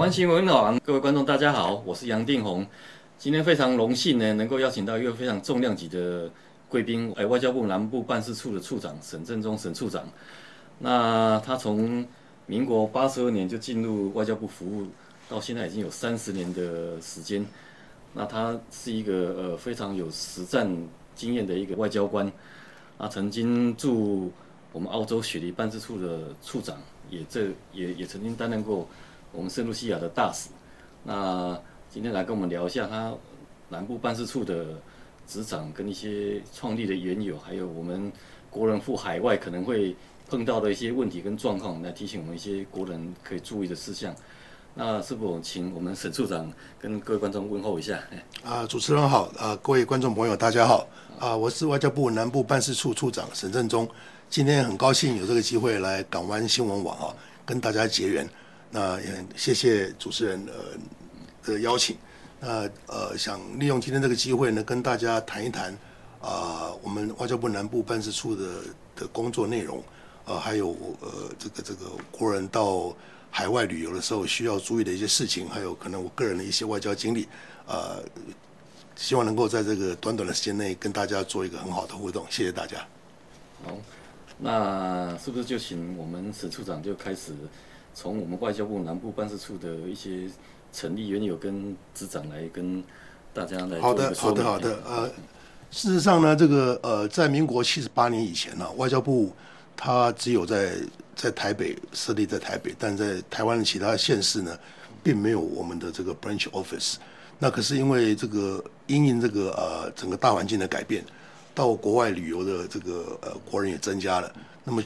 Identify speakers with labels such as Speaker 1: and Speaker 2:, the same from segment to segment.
Speaker 1: 湾新闻网，各位观众，大家好，我是杨定宏。今天非常荣幸呢，能够邀请到一个非常重量级的贵宾，哎，外交部南部办事处的处长沈振中沈处长。那他从民国八十二年就进入外交部服务，到现在已经有三十年的时间。那他是一个呃非常有实战经验的一个外交官。啊，曾经驻我们澳洲雪梨办事处的处长，也这也也曾经担任过。我们圣露西亚的大使，那今天来跟我们聊一下他南部办事处的职掌跟一些创立的缘由，还有我们国人赴海外可能会碰到的一些问题跟状况，来提醒我们一些国人可以注意的事项。那是否请我们沈处长跟各位观众问候一下？
Speaker 2: 啊，主持人好，啊，各位观众朋友大家好，啊，我是外交部南部办事处处长沈正忠，今天很高兴有这个机会来港湾新闻网啊，跟大家结缘。那也谢谢主持人呃的邀请，那呃想利用今天这个机会呢，跟大家谈一谈啊、我们外交部南部办事处的的工作内容，呃、还有呃这个这个国人到海外旅游的时候需要注意的一些事情，还有可能我个人的一些外交经历，啊、呃、希望能够在这个短短的时间内跟大家做一个很好的互动，谢谢大家。
Speaker 1: 好，那是不是就请我们沈处长就开始？从我们外交部南部办事处的一些成立原由跟职掌来跟大家来
Speaker 2: 好的，好的，好的。呃，事实上呢，这个呃，在民国七十八年以前呢，外交部它只有在在台北设立在台北，但在台湾的其他县市呢，并没有我们的这个 branch office。那可是因为这个因应这个呃整个大环境的改变，到国外旅游的这个呃国人也增加了，那么。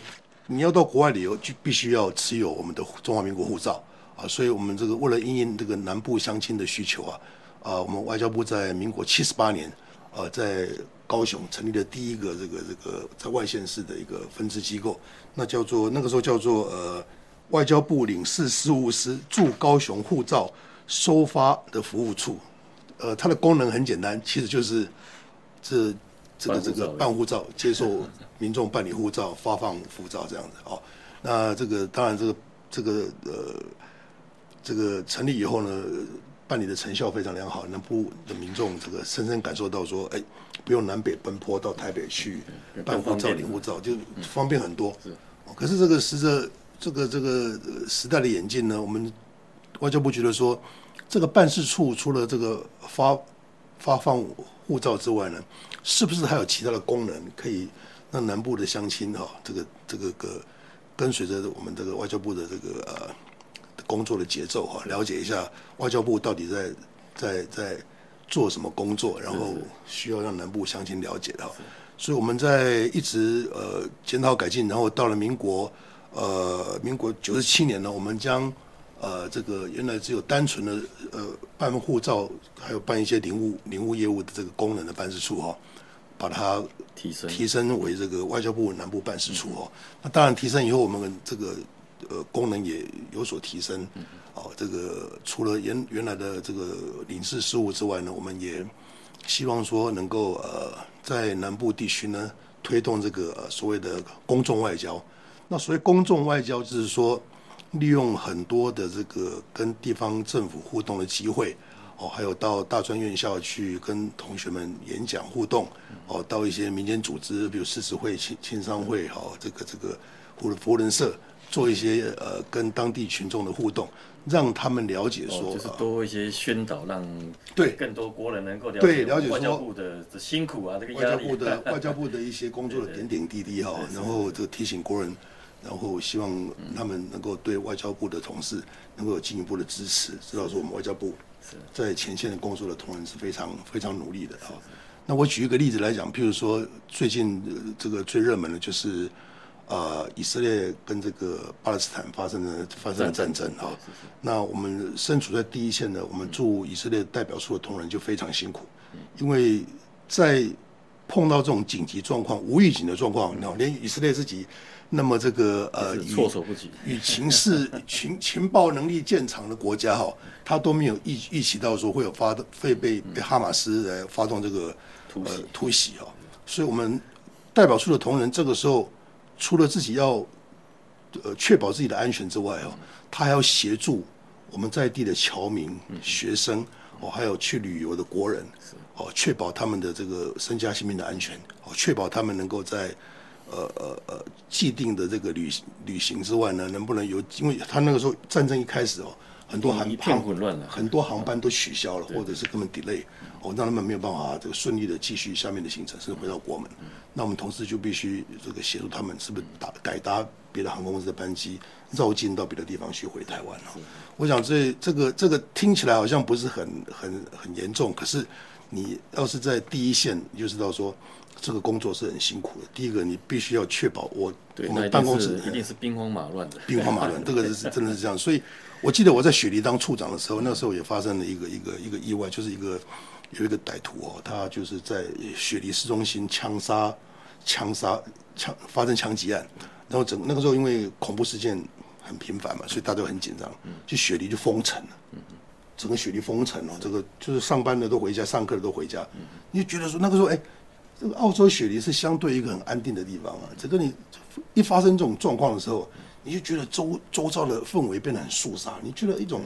Speaker 2: 你要到国外旅游，就必须要持有我们的中华民国护照啊，所以我们这个为了应应这个南部乡亲的需求啊，啊，我们外交部在民国七十八年，呃，在高雄成立了第一个这个这个在外县市的一个分支机构，那叫做那个时候叫做呃外交部领事事务司驻高雄护照收发的服务处，呃，它的功能很简单，其实就是这。这个这个办护照，接受 民众办理护照、发放护照这样子哦。那这个当然，这个这个呃，这个成立以后呢，办理的成效非常良好，能不的民众这个深深感受到说，哎，不用南北奔波到台北去办护照、领护照，就方便很多。可是这个随着这个这个时代的演进呢，我们外交部觉得说，这个办事处除了这个发发放护照之外呢，是不是还有其他的功能可以让南部的乡亲哈，这个这个个跟随着我们这个外交部的这个呃工作的节奏哈，了解一下外交部到底在在在做什么工作，然后需要让南部乡亲了解的哈。所以我们在一直呃检讨改进，然后到了民国呃民国九十七年呢，我们将。呃，这个原来只有单纯的呃办护照，还有办一些领务领务业务的这个功能的办事处哈、哦，把它提升提升为这个外交部南部办事处哦。那当然提升以后，我们这个呃功能也有所提升。哦，这个除了原原来的这个领事事务之外呢，我们也希望说能够呃在南部地区呢推动这个、呃、所谓的公众外交。那所谓公众外交就是说。利用很多的这个跟地方政府互动的机会，哦，还有到大专院校去跟同学们演讲互动，哦，到一些民间组织，比如诗词会、青青商会，哦，这个这个或者佛人社，做一些呃跟当地群众的互动，让他们了解说，哦、
Speaker 1: 就是多一些宣导，让
Speaker 2: 对
Speaker 1: 更多国人能够了解
Speaker 2: 对了解
Speaker 1: 外交部的辛苦啊，这个
Speaker 2: 外交部的 外交部的一些工作的点点滴滴哈，然后这个提醒国人。然后希望他们能够对外交部的同事能够有进一步的支持，知道说我们外交部在前线的工作的同仁是非常非常努力的啊。那我举一个例子来讲，譬如说最近这个最热门的就是呃以色列跟这个巴勒斯坦发生的发生的战争啊。那我们身处在第一线的，我们驻以色列代表处的同仁就非常辛苦，因为在碰到这种紧急状况、无预警的状况，然后连以色列自己。那么这个呃，
Speaker 1: 措手不及，
Speaker 2: 与情势情 情报能力见长的国家哈，他都没有预预期到说会有发动会被被哈马斯来发动这个突袭。突袭哈，所以我们代表处的同仁这个时候除了自己要呃确保自己的安全之外哈，他还要协助我们在地的侨民、学生哦，还有去旅游的国人哦，确保他们的这个身家性命的安全哦，确保他们能够在呃呃呃既定的这个旅旅行之外呢，能不能有？因为他那个时候战争一开始哦。很多航
Speaker 1: 一片混乱了，
Speaker 2: 很多航班都取消了，或者是根本 delay，哦，让他们没有办法这个顺利的继续下面的行程，甚至回到国门。那我们同时就必须这个协助他们，是不是打改搭别的航空公司的班机，绕境到别的地方去回台湾了？我想这这个这个听起来好像不是很很很严重，可是你要是在第一线，你就知道说这个工作是很辛苦的。第一个，你必须要确保我我们办公室
Speaker 1: 一定是兵荒马乱的，
Speaker 2: 兵荒马乱，这个是真的是这样，所以。我记得我在雪梨当处长的时候，那时候也发生了一个一个一个意外，就是一个有一个歹徒哦，他就是在雪梨市中心枪杀、枪杀、枪发生枪击案，然后整那个时候因为恐怖事件很频繁嘛，所以大家都很紧张，就雪梨就封城了，整个雪梨封城了，这个就是上班的都回家，上课的都回家，你就觉得说那个时候哎，这个澳洲雪梨是相对一个很安定的地方啊，这个你一发生这种状况的时候。你就觉得周周遭的氛围变得很肃杀，你觉得一种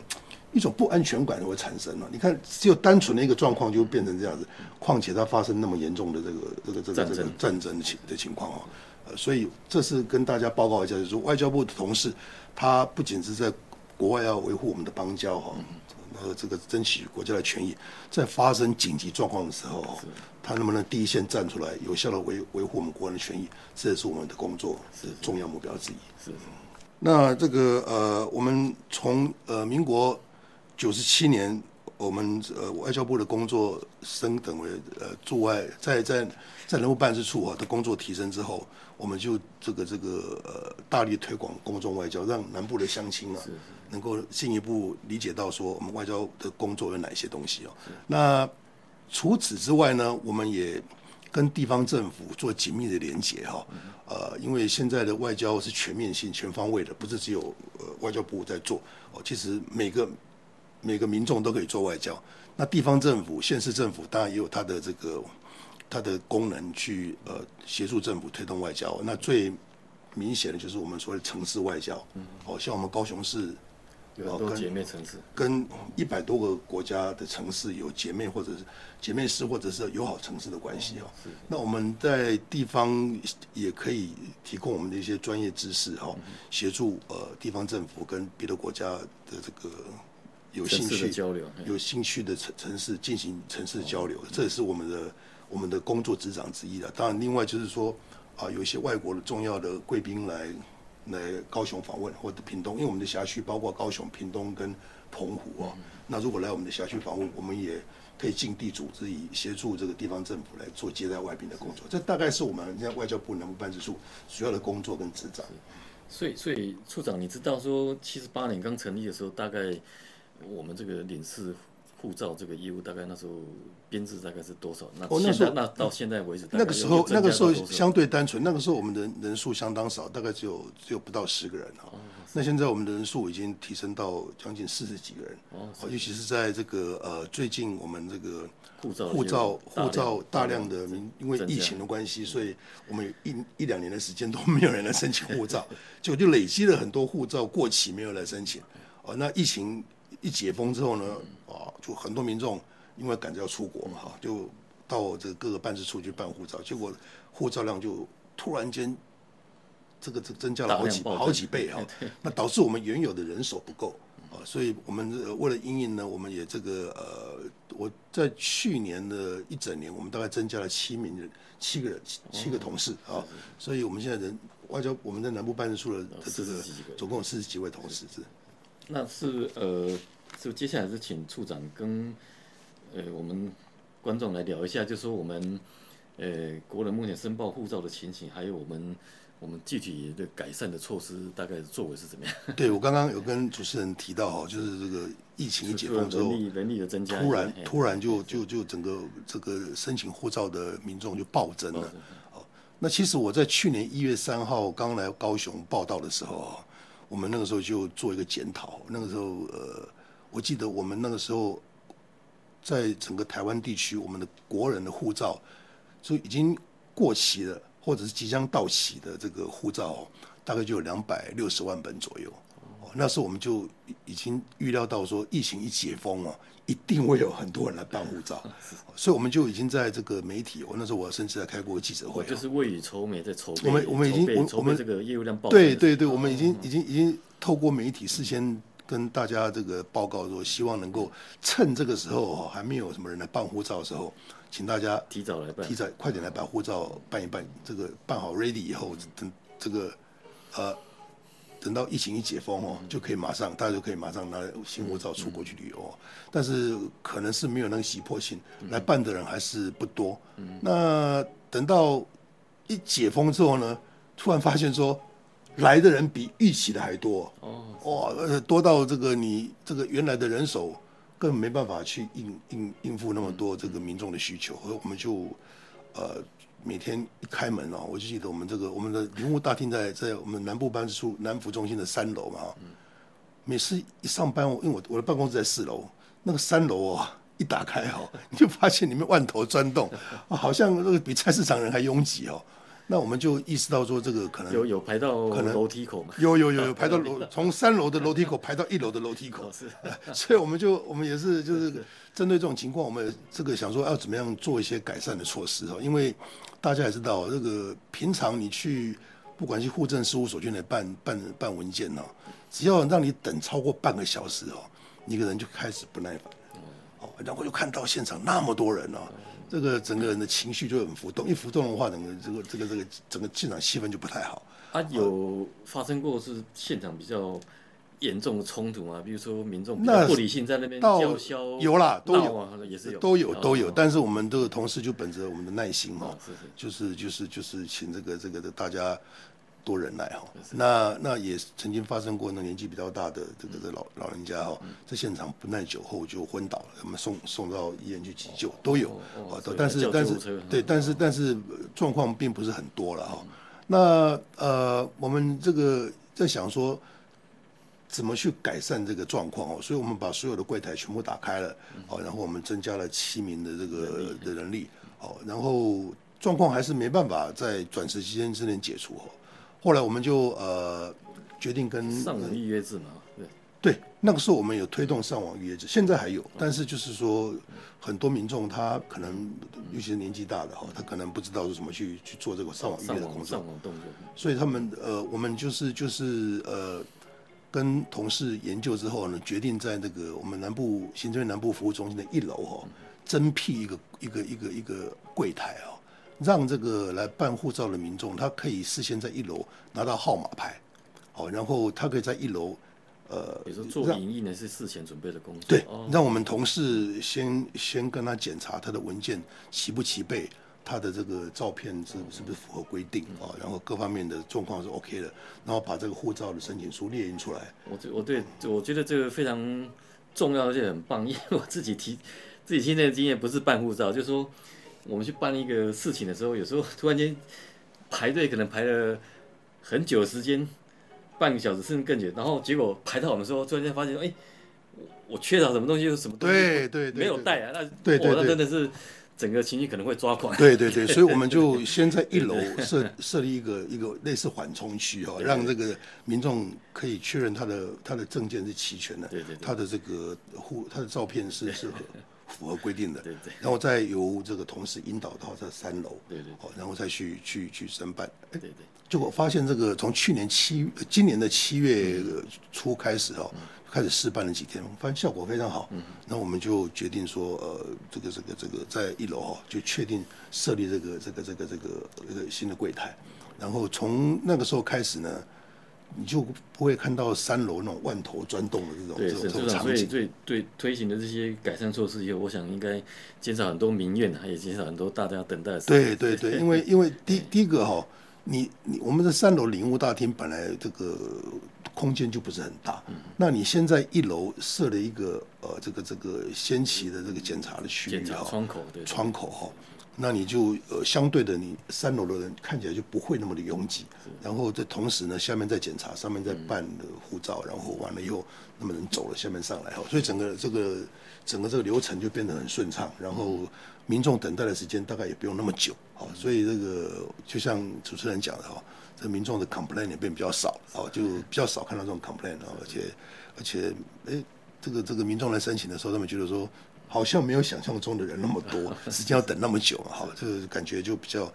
Speaker 2: 一种不安全感就会产生了。你看，只有单纯的一个状况就变成这样子，况且它发生那么严重的这个这个这个这个战争。情的情况啊，呃，所以这是跟大家报告一下，就是外交部的同事，他不仅是在国外要维护我们的邦交哈，呃，这个争取国家的权益，在发生紧急状况的时候，他能不能第一线站出来，有效的维维护我们国人的权益，这也是我们的工作的重要目标之一。是。那这个呃，我们从呃民国九十七年，我们呃外交部的工作升等为呃驻外，在在在人物办事处啊的工作提升之后，我们就这个这个呃大力推广公众外交，让南部的乡亲啊能够进一步理解到说我们外交的工作有哪些东西哦。那除此之外呢，我们也跟地方政府做紧密的连接哈。呃，因为现在的外交是全面性、全方位的，不是只有呃外交部在做哦。其实每个每个民众都可以做外交。那地方政府、县市政府当然也有它的这个它的功能去呃协助政府推动外交。那最明显的就是我们所谓城市外交，哦，像我们高雄市。
Speaker 1: 有很多姐妹城市，
Speaker 2: 跟一百多个国家的城市有姐妹或者是姐妹市或者是友好城市的关系哦。那我们在地方也可以提供我们的一些专业知识哈，协助呃地方政府跟别的国家的这个有兴趣交流、有兴趣的城城市进行城市交流，这也是我们的我们的工作职掌之一了。当然，另外就是说啊，有一些外国的重要的贵宾来。来高雄访问或者屏东，因为我们的辖区包括高雄、屏东跟澎湖啊。那如果来我们的辖区访问，我们也可以尽地主之谊，协助这个地方政府来做接待外宾的工作。这大概是我们现在外交部南部办事处主要的工作跟职责。
Speaker 1: 所以，所以处长，你知道说七十八年刚成立的时候，大概我们这个领事。护照这个义务大概那时候编制大概是多少？那哦，那时候那到现在为止，
Speaker 2: 那个时候那个时候相对单纯，那个时候我们的人数相当少，大概只有只有不到十个人哈。哦、那现在我们的人数已经提升到将近四十几个人。哦，尤其是在这个呃最近我们这个护照护照护照大量的民，因为疫情的关系，所以我们有一一两年的时间都没有人来申请护照，就就累积了很多护照过期没有来申请。哦，那疫情。一解封之后呢，啊，就很多民众因为赶着要出国嘛，哈，就到这个各个办事处去办护照，结果护照量就突然间这个这增加了好几好几倍 哈，那导致我们原有的人手不够啊，所以我们为了因应呢，我们也这个呃，我在去年的一整年，我们大概增加了七名人，七个人，七个同事啊，所以我们现在人外交我们在南部办事处的这个总共有四十几位同事是。
Speaker 1: 那是呃，就接下来是请处长跟呃我们观众来聊一下，就是说我们呃国人目前申报护照的情形，还有我们我们具体的改善的措施，大概作为是怎么样？
Speaker 2: 对，我刚刚有跟主持人提到哈，就是这个疫情一解封之后，
Speaker 1: 人力人力的增加，
Speaker 2: 突然突然就就就整个这个申请护照的民众就暴增了。哦，那其实我在去年一月三号刚来高雄报道的时候我们那个时候就做一个检讨。那个时候，呃，我记得我们那个时候，在整个台湾地区，我们的国人的护照就已经过期了，或者是即将到期的这个护照，大概就有两百六十万本左右。那时候我们就已经预料到说，疫情一解封哦，一定会有很多人来办护照，所以我们就已经在这个媒体，我那时候我甚至还开过记者会，
Speaker 1: 就是未雨绸缪在筹备。
Speaker 2: 我们我们已经我我们
Speaker 1: 这个业务量爆，
Speaker 2: 对对对，我们已经已经已经透过媒体事先跟大家这个报告说，希望能够趁这个时候哈还没有什么人来办护照的时候，请大家
Speaker 1: 提早来办，
Speaker 2: 提早快点来把护照办一办，这个办好 ready 以后，等这个呃。等到疫情一解封哦，就可以马上，大家就可以马上拿新护照出国去旅游哦。但是可能是没有那个急迫性，来办的人还是不多。那等到一解封之后呢，突然发现说，来的人比预期的还多哦，哇，多到这个你这个原来的人手根本没办法去应应应付那么多这个民众的需求，所以我们就呃。每天一开门哦，我就记得我们这个我们的林务大厅在在我们南部办事处南服中心的三楼嘛。每次一上班，因为我我的办公室在四楼，那个三楼哦一打开哦，你就发现里面万头攒动，好像那个比菜市场人还拥挤哦。那我们就意识到说，这个可能
Speaker 1: 有有排到可能楼梯口嘛？
Speaker 2: 有有有有 排到楼，从三楼的楼梯口 排到一楼的楼梯口。是，所以我们就我们也是就是针对这种情况，我们这个想说要怎么样做一些改善的措施哦。因为大家也知道，这个平常你去不管去户政事务所去那办办办文件哦，只要让你等超过半个小时哦，一个人就开始不耐烦。哦，然后又看到现场那么多人哦。这个整个人的情绪就很浮动，一浮动的话，整个这个这个这个整个现场气氛就不太好。
Speaker 1: 啊，有发生过是现场比较严重的冲突吗？比如说民众比较不理性在那边叫嚣，
Speaker 2: 有啦，都有，
Speaker 1: 也是有，
Speaker 2: 都有都有。但是我们这个同事就本着我们的耐心哈，就是就是就是请这个这个的大家。多人来哈，那那也曾经发生过，那年纪比较大的这个这老老人家哈，在现场不耐久后就昏倒了，我们送送到医院去急救都有，但是但是对，但是但是状况并不是很多了哈。那呃，我们这个在想说，怎么去改善这个状况哦？所以我们把所有的柜台全部打开了，哦，然后我们增加了七名的这个的人力，哦，然后状况还是没办法在短时间之内解除哦。后来我们就呃决定跟
Speaker 1: 上网预约制嘛，对
Speaker 2: 对，那个时候我们有推动上网预约制，现在还有，但是就是说很多民众他可能尤其是年纪大的哈，他可能不知道是怎么去去做这个上网预约的工作，
Speaker 1: 上网动作，
Speaker 2: 所以他们呃我们就是就是呃跟同事研究之后呢，决定在那个我们南部行政院南部服务中心的一楼哦，增辟一个一个一个一个柜台哦。让这个来办护照的民众，他可以事先在一楼拿到号码牌，好，然后他可以在一楼，呃，
Speaker 1: 比如说做影印呢是事前准备的工作，
Speaker 2: 对，让我们同事先先跟他检查他的文件齐不齐备，他的这个照片是是不是符合规定啊，然后各方面的状况是 OK 的，然后把这个护照的申请书列印出来。
Speaker 1: 我这我对我觉得这个非常重要而且很棒，因为我自己提自己现在的经验不是办护照，就是说。我们去办一个事情的时候，有时候突然间排队，可能排了很久的时间，半个小时甚至更久，然后结果排到我们的时候，突然间发现，哎，我缺少什么东西，有什么东西
Speaker 2: 对对
Speaker 1: 没有带啊？那
Speaker 2: 对对，
Speaker 1: 那真的是整个情绪可能会抓狂。
Speaker 2: 对对对，所以我们就 先在一楼设设立一个一个类似缓冲区哦，让这个民众可以确认他的他的证件是齐全的，对对，他的这个护他的照片是适合。符合规定的，对对，然后再由这个同事引导到这三楼，对对，好，然后再去去去申办，对对，结果发现这个从去年七今年的七月初开始哦，开始试办了几天，发现效果非常好，嗯，那我们就决定说，呃，这个这个这个在一楼哈，就确定设立这个这个这个这个一个新的柜台，然后从那个时候开始呢。你就不会看到三楼那种万头钻动的这种对这种场景。所以，
Speaker 1: 对对推行的这些改善措施以后，我想应该减少很多民怨，也减少很多大家等待的。
Speaker 2: 对对对，因为因为第 第一个哈，你你我们的三楼领务大厅本来这个空间就不是很大，嗯、那你现在一楼设了一个呃这个这个先期的这个检查的区域哈，
Speaker 1: 窗口对窗
Speaker 2: 口哈。那你就呃相对的，你三楼的人看起来就不会那么的拥挤。然后这同时呢，下面在检查，上面在办的护照，然后完了以后，那么人走了，下面上来哈，所以整个这个整个这个流程就变得很顺畅。然后民众等待的时间大概也不用那么久，好，所以这个就像主持人讲的哈，这民众的 complaint 也变比较少，哦，就比较少看到这种 complaint，而且而且哎，这个这个民众来申请的时候，他们觉得说。好像没有想象中的人那么多，时间要等那么久嘛，好，这个感觉就比较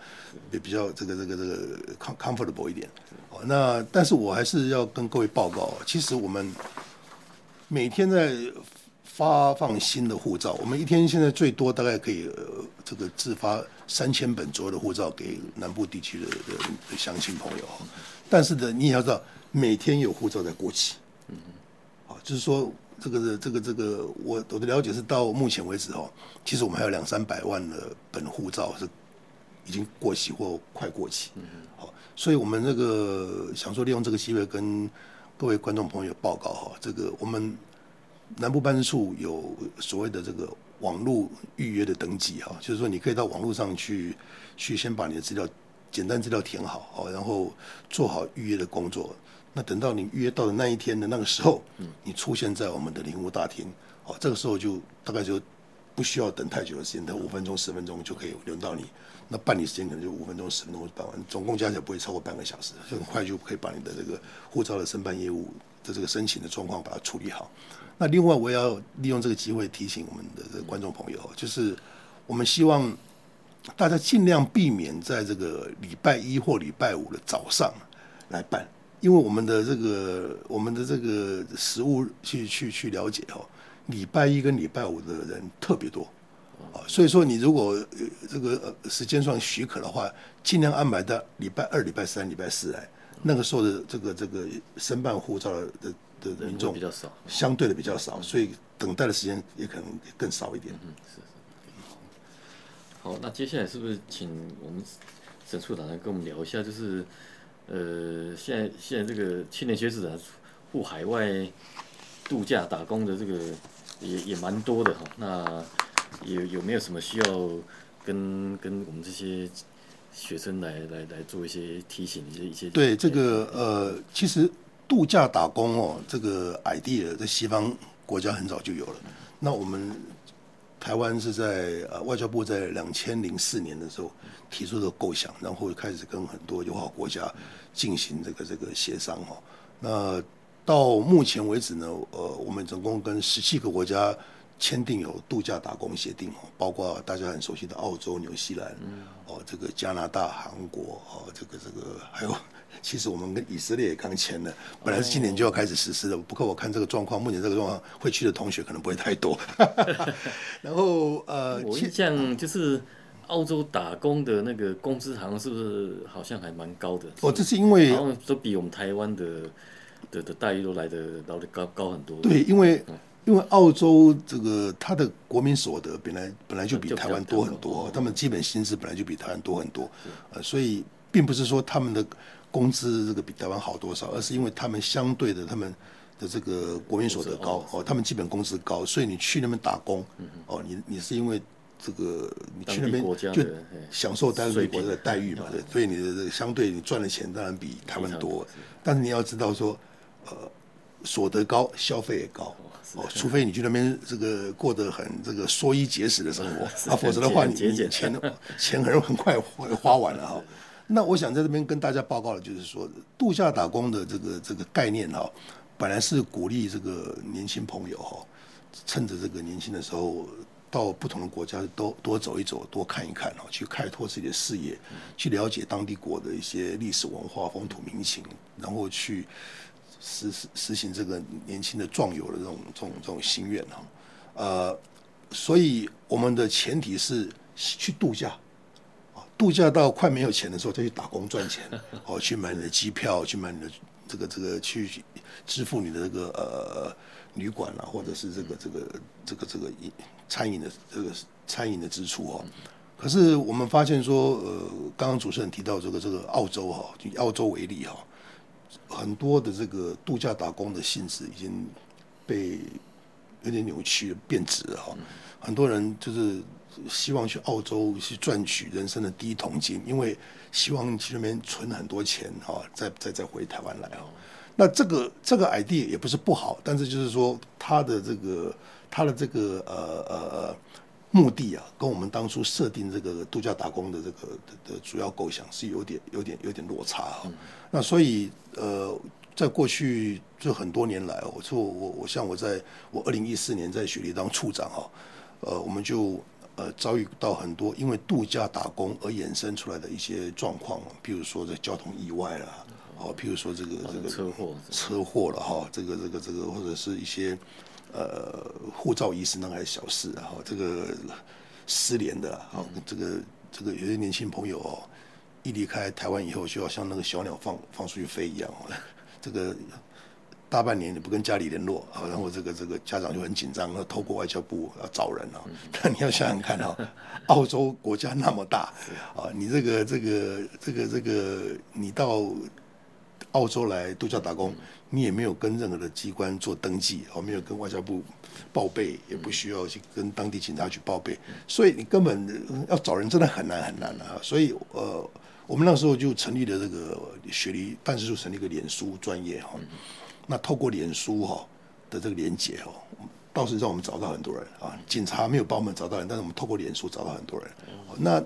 Speaker 2: 也比较这个这个这个 comfortable 一点。哦，那但是我还是要跟各位报告，其实我们每天在发放新的护照，我们一天现在最多大概可以这个自发三千本左右的护照给南部地区的的乡亲朋友。但是呢，你也要知道，每天有护照在过期。嗯，好，就是说。这个的这个这个，我我的了解是到目前为止哦，其实我们还有两三百万的本护照是已经过期或快过期。嗯，好，所以我们这个想说利用这个机会跟各位观众朋友报告哈，这个我们南部办事处有所谓的这个网络预约的登记哈，就是说你可以到网络上去去先把你的资料简单资料填好，好，然后做好预约的工作。那等到你预约到的那一天的那个时候，你出现在我们的领务大厅，哦，这个时候就大概就不需要等太久的时间，等五分钟、十分钟就可以轮到你。那办理时间可能就五分钟、十分钟就办完，总共加起来不会超过半个小时，就很快就可以把你的这个护照的申办业务的这个申请的状况把它处理好。那另外我要利用这个机会提醒我们的这个观众朋友，就是我们希望大家尽量避免在这个礼拜一或礼拜五的早上来办。因为我们的这个我们的这个实务去去去了解哦，礼拜一跟礼拜五的人特别多啊，所以说你如果这个时间上许可的话，尽量安排到礼拜二、礼拜三、礼拜四来，那个时候的这个这个申办护照的的民众比较少，相对的比较少，所以等待的时间也可能更少一点。嗯，是是。
Speaker 1: 好，那接下来是不是请我们沈处长来跟我们聊一下，就是。呃，现在现在这个青年学子啊，赴海外度假打工的这个也也蛮多的哈。那有有没有什么需要跟跟我们这些学生来来来做一些提醒一些一些？
Speaker 2: 对这个呃，其实度假打工哦，这个 idea 在西方国家很早就有了。那我们。台湾是在呃外交部在两千零四年的时候提出的构想，然后开始跟很多友好国家进行这个这个协商哦。那到目前为止呢，呃，我们总共跟十七个国家签订有度假打工协定哦，包括大家很熟悉的澳洲、纽西兰，哦，这个加拿大、韩国，哦，这个这个还有。其实我们跟以色列也刚签了，本来是今年就要开始实施的。不过我看这个状况，目前这个状况会去的同学可能不会太多。然后呃，
Speaker 1: 我印象就是澳洲打工的那个工资好像是不是好像还蛮高的？
Speaker 2: 哦，这是因为
Speaker 1: 好像都比我们台湾的的的待遇都来的来的高高很多。
Speaker 2: 对，因为因为澳洲这个它的国民所得本来本来就比台湾多很多，他们基本薪资本来就比台湾多很多，呃，所以并不是说他们的。工资这个比台湾好多少？而是因为他们相对的，他们的这个国民所得高哦，他们基本工资高，所以你去那边打工哦，你你是因为这个你去那边就享受当地国家的待遇嘛，对，所以你的这个相对你赚的钱当然比台湾多，但是你要知道说，呃，所得高，消费也高哦，除非你去那边这个过得很这个缩衣节食的生活 啊，否则的话你钱 钱很很快花完了哈。那我想在这边跟大家报告的，就是说，度假打工的这个这个概念哈，本来是鼓励这个年轻朋友哈，趁着这个年轻的时候，到不同的国家多多走一走，多看一看哈，去开拓自己的视野，去了解当地国的一些历史文化、风土民情，然后去实实实行这个年轻的壮游的这种这种这种心愿哈。呃，所以我们的前提是去度假。度假到快没有钱的时候，再去打工赚钱，哦，去买你的机票，去买你的这个这个去支付你的这个呃旅馆啊，或者是这个这个这个这个餐饮的这个餐饮的支出哦。可是我们发现说，呃，刚刚主持人提到这个这个澳洲哈，以澳洲为例哈，很多的这个度假打工的性质已经被有点扭曲，变质了哈。很多人就是。希望去澳洲去赚取人生的第一桶金，因为希望去那边存很多钱哈，再再再回台湾来啊。那这个这个 idea 也不是不好，但是就是说他的这个他的这个呃呃目的啊，跟我们当初设定这个度假打工的这个的主要构想是有点有点有点落差啊。那所以呃，在过去这很多年来，我说我我像我在我二零一四年在雪梨当处长哈，呃，我们就呃遭遇到很多因为度假打工而衍生出来的一些状况，譬如说这交通意外啦。哦，譬如说这个这个车祸车祸了哈，这个这个这个或者是一些呃护照遗失那还是小事啊，这个失联的啊，这个这个有些年轻朋友哦，一离开台湾以后，就要像那个小鸟放放出去飞一样，这个大半年你不跟家里联络啊，然后这个这个家长就很紧张，要透过外交部要找人啊。但你要想想看啊，澳洲国家那么大啊，你这个这个这个这个你到。澳洲来度假打工，你也没有跟任何的机关做登记，哦，没有跟外交部报备，也不需要去跟当地警察去报备，所以你根本要找人真的很难很难啊。所以呃，我们那时候就成立了这个雪梨办事处，成立一个脸书专业哈。那透过脸书哈的这个连接哦，倒是让我们找到很多人啊。警察没有帮我们找到人，但是我们透过脸书找到很多人。那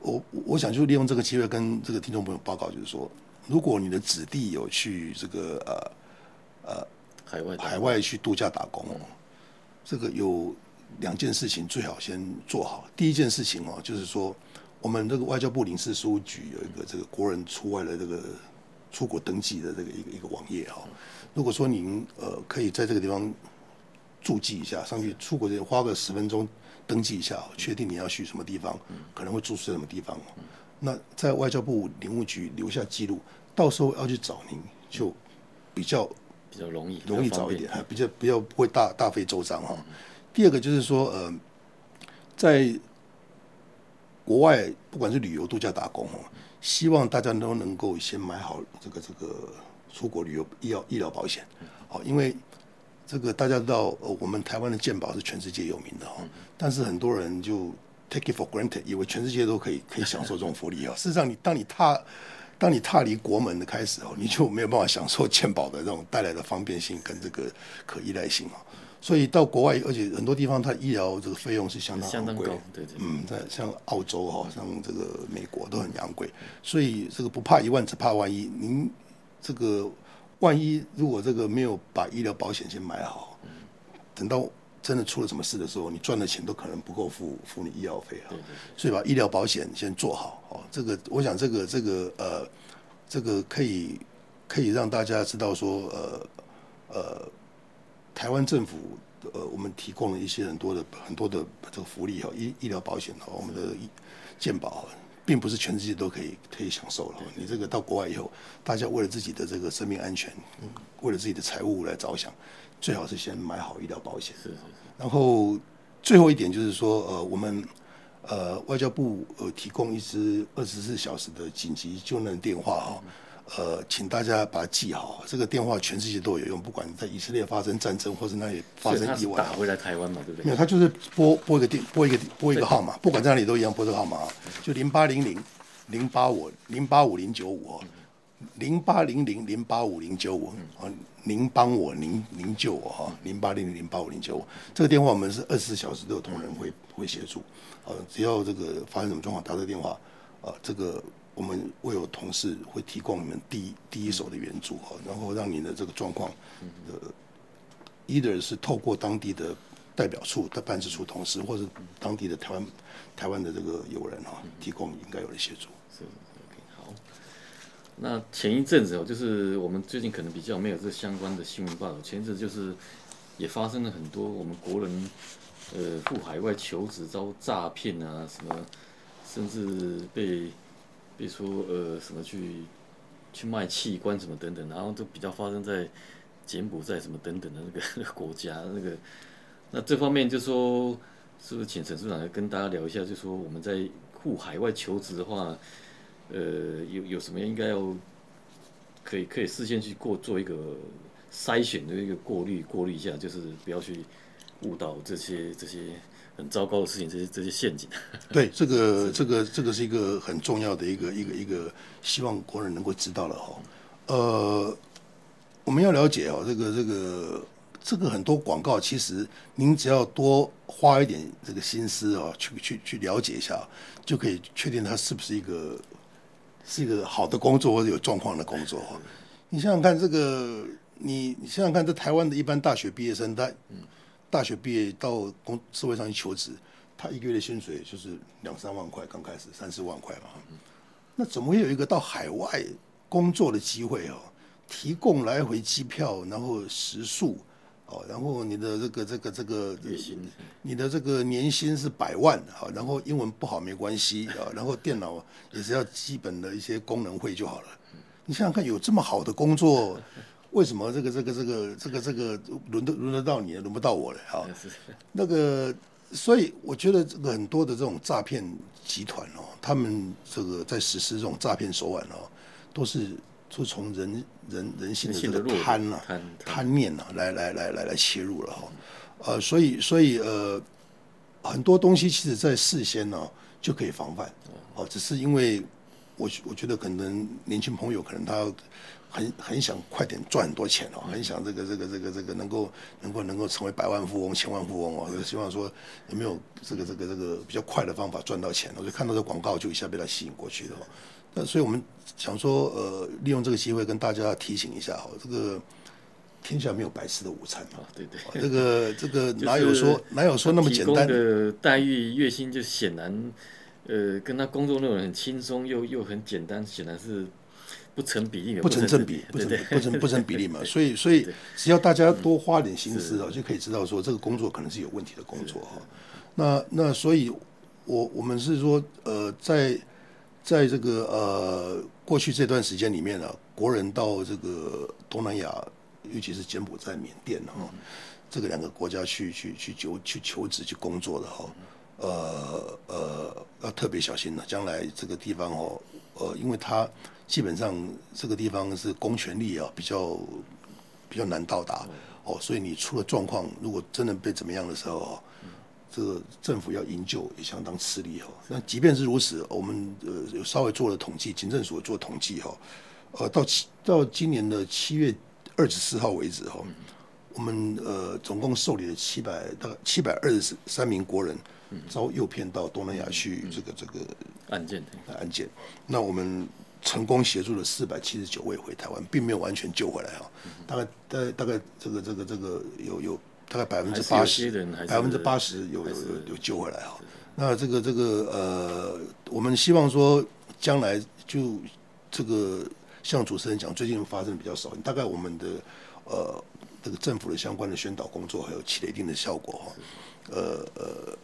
Speaker 2: 我我想就利用这个机会跟这个听众朋友报告，就是说。如果你的子弟有去这个呃呃海外海外去度假打工哦，这个有两件事情最好先做好。第一件事情哦，就是说我们这个外交部领事事务局有一个这个国人出外的这个出国登记的这个一个一个网页哈。如果说您呃可以在这个地方注记一下，上去出国前花个十分钟登记一下，确定你要去什么地方，可能会住宿在什么地方。那在外交部领务局留下记录，到时候要去找您就比较
Speaker 1: 比较容易，
Speaker 2: 容易找一点，还比较比较不会大大费周章哈。第二个就是说，呃，在国外不管是旅游度假打工哦，希望大家都能够先买好这个这个出国旅游医疗医疗保险，好，因为这个大家知道，呃，我们台湾的健保是全世界有名的哈，但是很多人就。Take it for granted，以为全世界都可以可以享受这种福利啊！事实上，你当你踏当你踏离国门的开始哦，你就没有办法享受健保的这种带来的方便性跟这个可依赖性啊。所以到国外，而且很多地方它医疗这个费用是相当昂贵，对对，嗯，在像澳洲哈，像这个美国都很昂贵。所以这个不怕一万，只怕万一。您这个万一如果这个没有把医疗保险先买好，等到。真的出了什么事的时候，你赚的钱都可能不够付付你医药费啊，所以把医疗保险先做好哦。这个我想，这个这个呃，这个可以可以让大家知道说，呃呃，台湾政府呃，我们提供了一些很多的很多的这个福利哈，医医疗保险哈，我们的健保并不是全世界都可以可以享受了。你这个到国外以后，大家为了自己的这个生命安全，为了自己的财务来着想。最好是先买好医疗保险，是是是。然后最后一点就是说，呃，我们呃外交部呃提供一支二十四小时的紧急救援电话哈，呃，请大家把它记好。这个电话全世界都有用，不管在以色列发生战争或是那里发生意外，
Speaker 1: 打回来台湾嘛，对不对？
Speaker 2: 没有，他就是拨拨一个电拨一个拨一个号码，不管在哪里都一样拨这个号码，就零八零零零八五零八五零九五零八零零零八五零九五啊。您帮我，您您救我哈，零八零零零八五零九五，这个电话我们是二十四小时都有同仁会会协助，呃，只要这个发生什么状况，打这个电话，呃，这个我们会有同事会提供你们第一第一手的援助哈，然后让你的这个状况，呃，either 是透过当地的代表处的办事处同事，或者当地的台湾台湾的这个友人哈，提供应该有的协助。是。
Speaker 1: 那前一阵子哦，就是我们最近可能比较没有这相关的新闻报道。前一阵就是也发生了很多我们国人呃赴海外求职遭诈骗啊，什么甚至被比如说呃什么去去卖器官什么等等，然后都比较发生在柬埔寨什么等等的那个 那个国家那个。那这方面就说是不是请陈处长来跟大家聊一下？就说我们在赴海外求职的话。呃，有有什么应该要可以可以事先去过做一个筛选的一个过滤过滤一下，就是不要去误导这些这些很糟糕的事情，这些这些陷阱。
Speaker 2: 对，这个这个这个是一个很重要的一个一个一个，希望国人能够知道了哈。呃，我们要了解哦，这个这个这个很多广告，其实您只要多花一点这个心思啊，去去去了解一下，就可以确定它是不是一个是一个好的工作或者有状况的工作。你想想看，这个你你想想看，这台湾的一般大学毕业生，他大学毕业到工社会上去求职，他一个月的薪水就是两三万块，刚开始三四万块嘛。那怎么会有一个到海外工作的机会哦？提供来回机票，然后食宿，哦，然后你的这个这个这个
Speaker 1: 月薪，
Speaker 2: 你的这个年薪是百万，好，然后英文不好没关系啊，然后电脑也是要基本的一些功能会就好了。你想想看，有这么好的工作，为什么这个这个这个这个这个轮得轮得到你，轮不到我了？哈，那个，所以我觉得这个很多的这种诈骗集团哦，他们这个在实施这种诈骗手腕哦，都是就从人人人性的这个贪啊贪念啊来来来来来切入了哈，呃，所以所以呃，很多东西其实在事先呢就可以防范哦，只是因为。我我觉得可能年轻朋友可能他很很想快点赚很多钱哦，很想这个这个这个这个能够能够能够成为百万富翁、千万富翁哦，就希望说有没有这个这个这个比较快的方法赚到钱？我就看到这广告就一下被他吸引过去了。那所以我们想说，呃，利用这个机会跟大家提醒一下哈，这个天下没有白吃的午餐啊，对对，这个这个 哪有说哪有说那么简单
Speaker 1: 的待遇月薪就显然。呃，跟他工作内容很轻松，又又很简单，显然是不成比例，
Speaker 2: 不成正比，不成不成不成比例嘛。所以所以只要大家多花点心思啊，就可以知道说这个工作可能是有问题的工作哈。那那所以，我我们是说，呃，在在这个呃过去这段时间里面呢，国人到这个东南亚，尤其是柬埔寨、缅甸哈，这个两个国家去去去求去求职去工作的哈。呃呃，要特别小心了。将来这个地方哦，呃，因为它基本上这个地方是公权力啊，比较比较难到达哦，所以你出了状况，如果真的被怎么样的时候哦，这个政府要营救也相当吃力哦。那即便是如此，我们呃有稍微做了统计，警政署做统计哈，呃，到七到今年的七月二十四号为止哈，我们呃总共受理了七百大概七百二十三名国人。遭诱骗到东南亚去，这个这个
Speaker 1: 案件
Speaker 2: 案件，那我们成功协助了四百七十九位回台湾，并没有完全救回来哈，大概大概大概这个这个这个有有大概百分之八十，百分之八十有有有救回来哈。那这个这个呃，我们希望说将来就这个像主持人讲，最近发生的比较少，大概我们的呃这个政府的相关的宣导工作还有起了一定的效果哈，呃呃。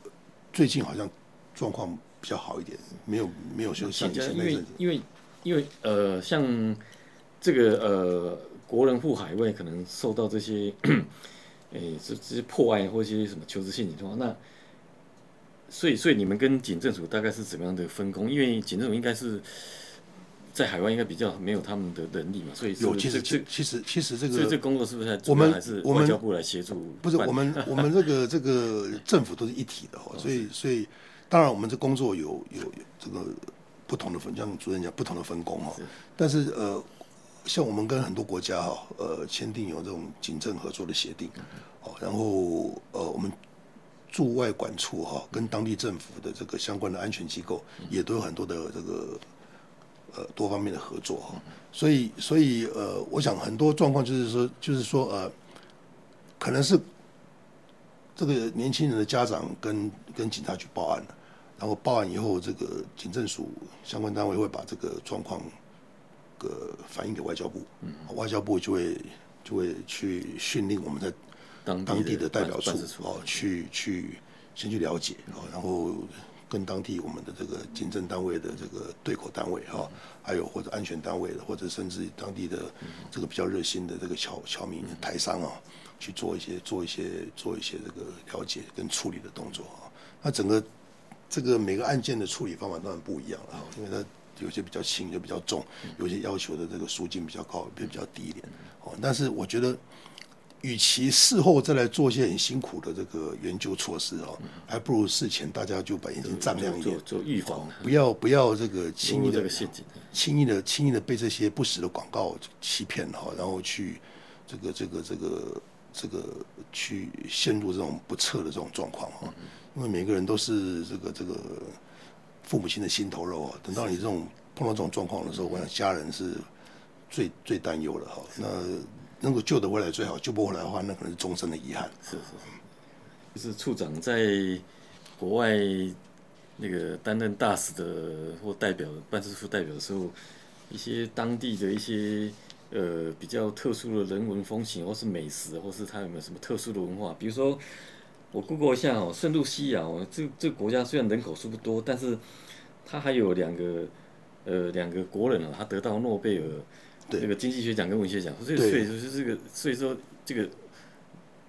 Speaker 2: 最近好像状况比较好一点，没有没有说像以前那阵子。
Speaker 1: 因为因为因为呃，像这个呃，国人赴海外可能受到这些，哎，这这些破案或一些什么求职陷阱的话，那所以所以你们跟警政署大概是怎么样的分工？因为警政署应该是。在海外应该比较没有他们的能力嘛，所以
Speaker 2: 有其实其其实其实这个
Speaker 1: 这工作是不是我们还是外交部来协助？
Speaker 2: 不是我们我们这个这个政府都是一体的哈，所以所以当然我们这工作有有有这个不同的分，像主任讲不同的分工哈。但是呃，像我们跟很多国家哈呃签订有这种警政合作的协定，哦，然后呃我们驻外管处哈跟当地政府的这个相关的安全机构也都有很多的这个。呃，多方面的合作哈，所以所以呃，我想很多状况就是说，就是说呃，可能是这个年轻人的家长跟跟警察去报案了，然后报案以后，这个警政署相关单位会把这个状况个反映给外交部，嗯，外交部就会就会去训令我们在当当地的代表处。哦，去去先去了解哦，然后。跟当地我们的这个警政单位的这个对口单位哈，还有或者安全单位的，或者甚至当地的这个比较热心的这个侨侨民台商啊，去做一些做一些做一些这个了解跟处理的动作啊。那整个这个每个案件的处理方法当然不一样了，因为它有些比较轻，有比较重，有些要求的这个赎金比较高，也比较低一点。哦，但是我觉得与其事后再来做一些很辛苦的这个研究措施哦，还不如事前大家就把眼睛张亮一点，
Speaker 1: 做做预防，
Speaker 2: 不要不要这个轻易的轻易的轻易的被这些不实的广告欺骗哈，然后去这个这个这个这个去陷入这种不测的这种状况哈，因为每个人都是这个这个父母亲的心头肉啊，等到你这种碰到这种状况的时候，我想家人是最最担忧的哈，那。能够救得回来最好，救不回来的话，那可能是终身的遗憾。
Speaker 1: 是是是，就是。处长在国外那个担任大使的或代表办事处代表的时候，一些当地的一些呃比较特殊的人文风情，或是。美食，或是。他有没有什么特殊的文化？比如说，我 Google 一下哦，圣露西亚哦，这这国家虽然人口数不多，但是。它还有两个呃两个国人啊，他得到诺贝尔。对这个经济学奖跟文学奖，所以所以说这个，所以说这个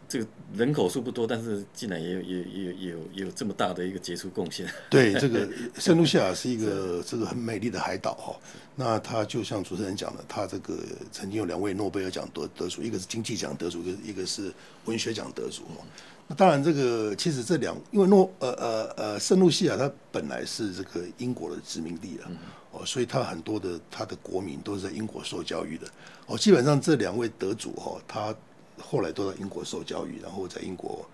Speaker 1: 这个人口数不多，但是竟然也有也也有也有也有这么大的一个杰出贡献。
Speaker 2: 对，这个 圣露西亚是一个这个很美丽的海岛哈。那它就像主持人讲的，它这个曾经有两位诺贝尔奖得得主，一个是经济奖得主，一个一个是文学奖得主。那当然，这个其实这两因为诺呃呃呃圣露西亚它本来是这个英国的殖民地啊。哦，所以他很多的他的国民都是在英国受教育的。哦，基本上这两位得主哈，他后来都在英国受教育，然后在英国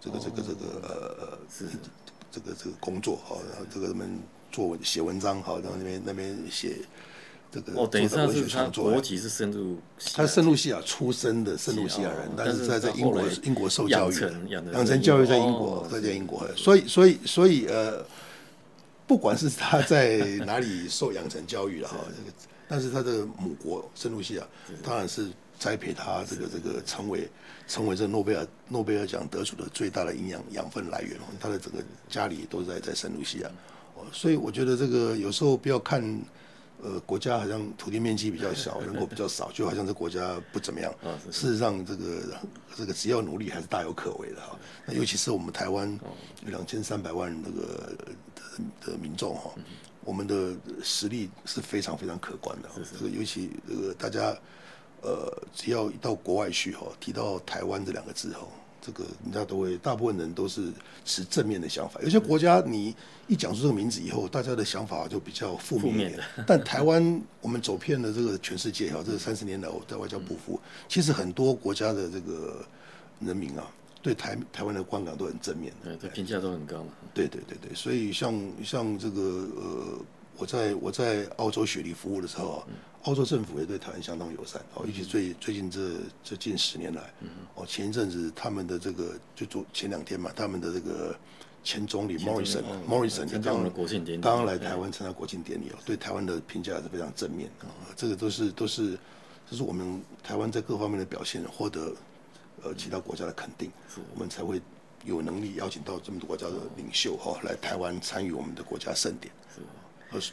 Speaker 2: 这个这个这个呃是这个这个工作哈，然后这个他们做文写文章哈，然后那边那边写这个
Speaker 1: 哦，等于他是他国籍是圣露，
Speaker 2: 他是圣路西亚出生的圣路西亚人，但是在在英国英国受教育，养成教育在英国，在在英国，所以所以所以呃。不管是他在哪里受养成教育了 哈，这个，但是他的母国圣露西亚，当然是栽培他这个这个成为成为这诺贝尔诺贝尔奖得主的最大的营养养分来源。他的整个家里都在在圣露西亚，所以我觉得这个有时候不要看，呃，国家好像土地面积比较小，人口比较少，就好像这国家不怎么样。事实上，这个这个只要努力，还是大有可为的哈。那尤其是我们台湾两千三百万那个。的民众哈，我们的实力是非常非常可观的。这个尤其这个大家，呃，只要一到国外去哈，提到台湾这两个字哈，这个人家都会，大部分人都是持正面的想法。有些国家你一讲出这个名字以后，大家的想法就比较负面一点。但台湾我们走遍了这个全世界哈，这三十年来我在外交部服务，其实很多国家的这个人民啊。对台台湾的观感都很正面的，
Speaker 1: 对，评价都很高嘛。
Speaker 2: 对对对对，所以像像这个呃，我在我在澳洲雪梨服务的时候，澳洲政府也对台湾相当友善哦，尤其最最近这这近十年来，哦，前一阵子他们的这个就昨前两天嘛，他们的这个前总理 Morrison Morrison 刚刚来台湾参加国庆典礼哦，对台湾的评价是非常正面啊，这个都是都是这是我们台湾在各方面的表现获得。呃，其他国家的肯定，我们才会有能力邀请到这么多国家的领袖哈来台湾参与我们的国家盛典。是，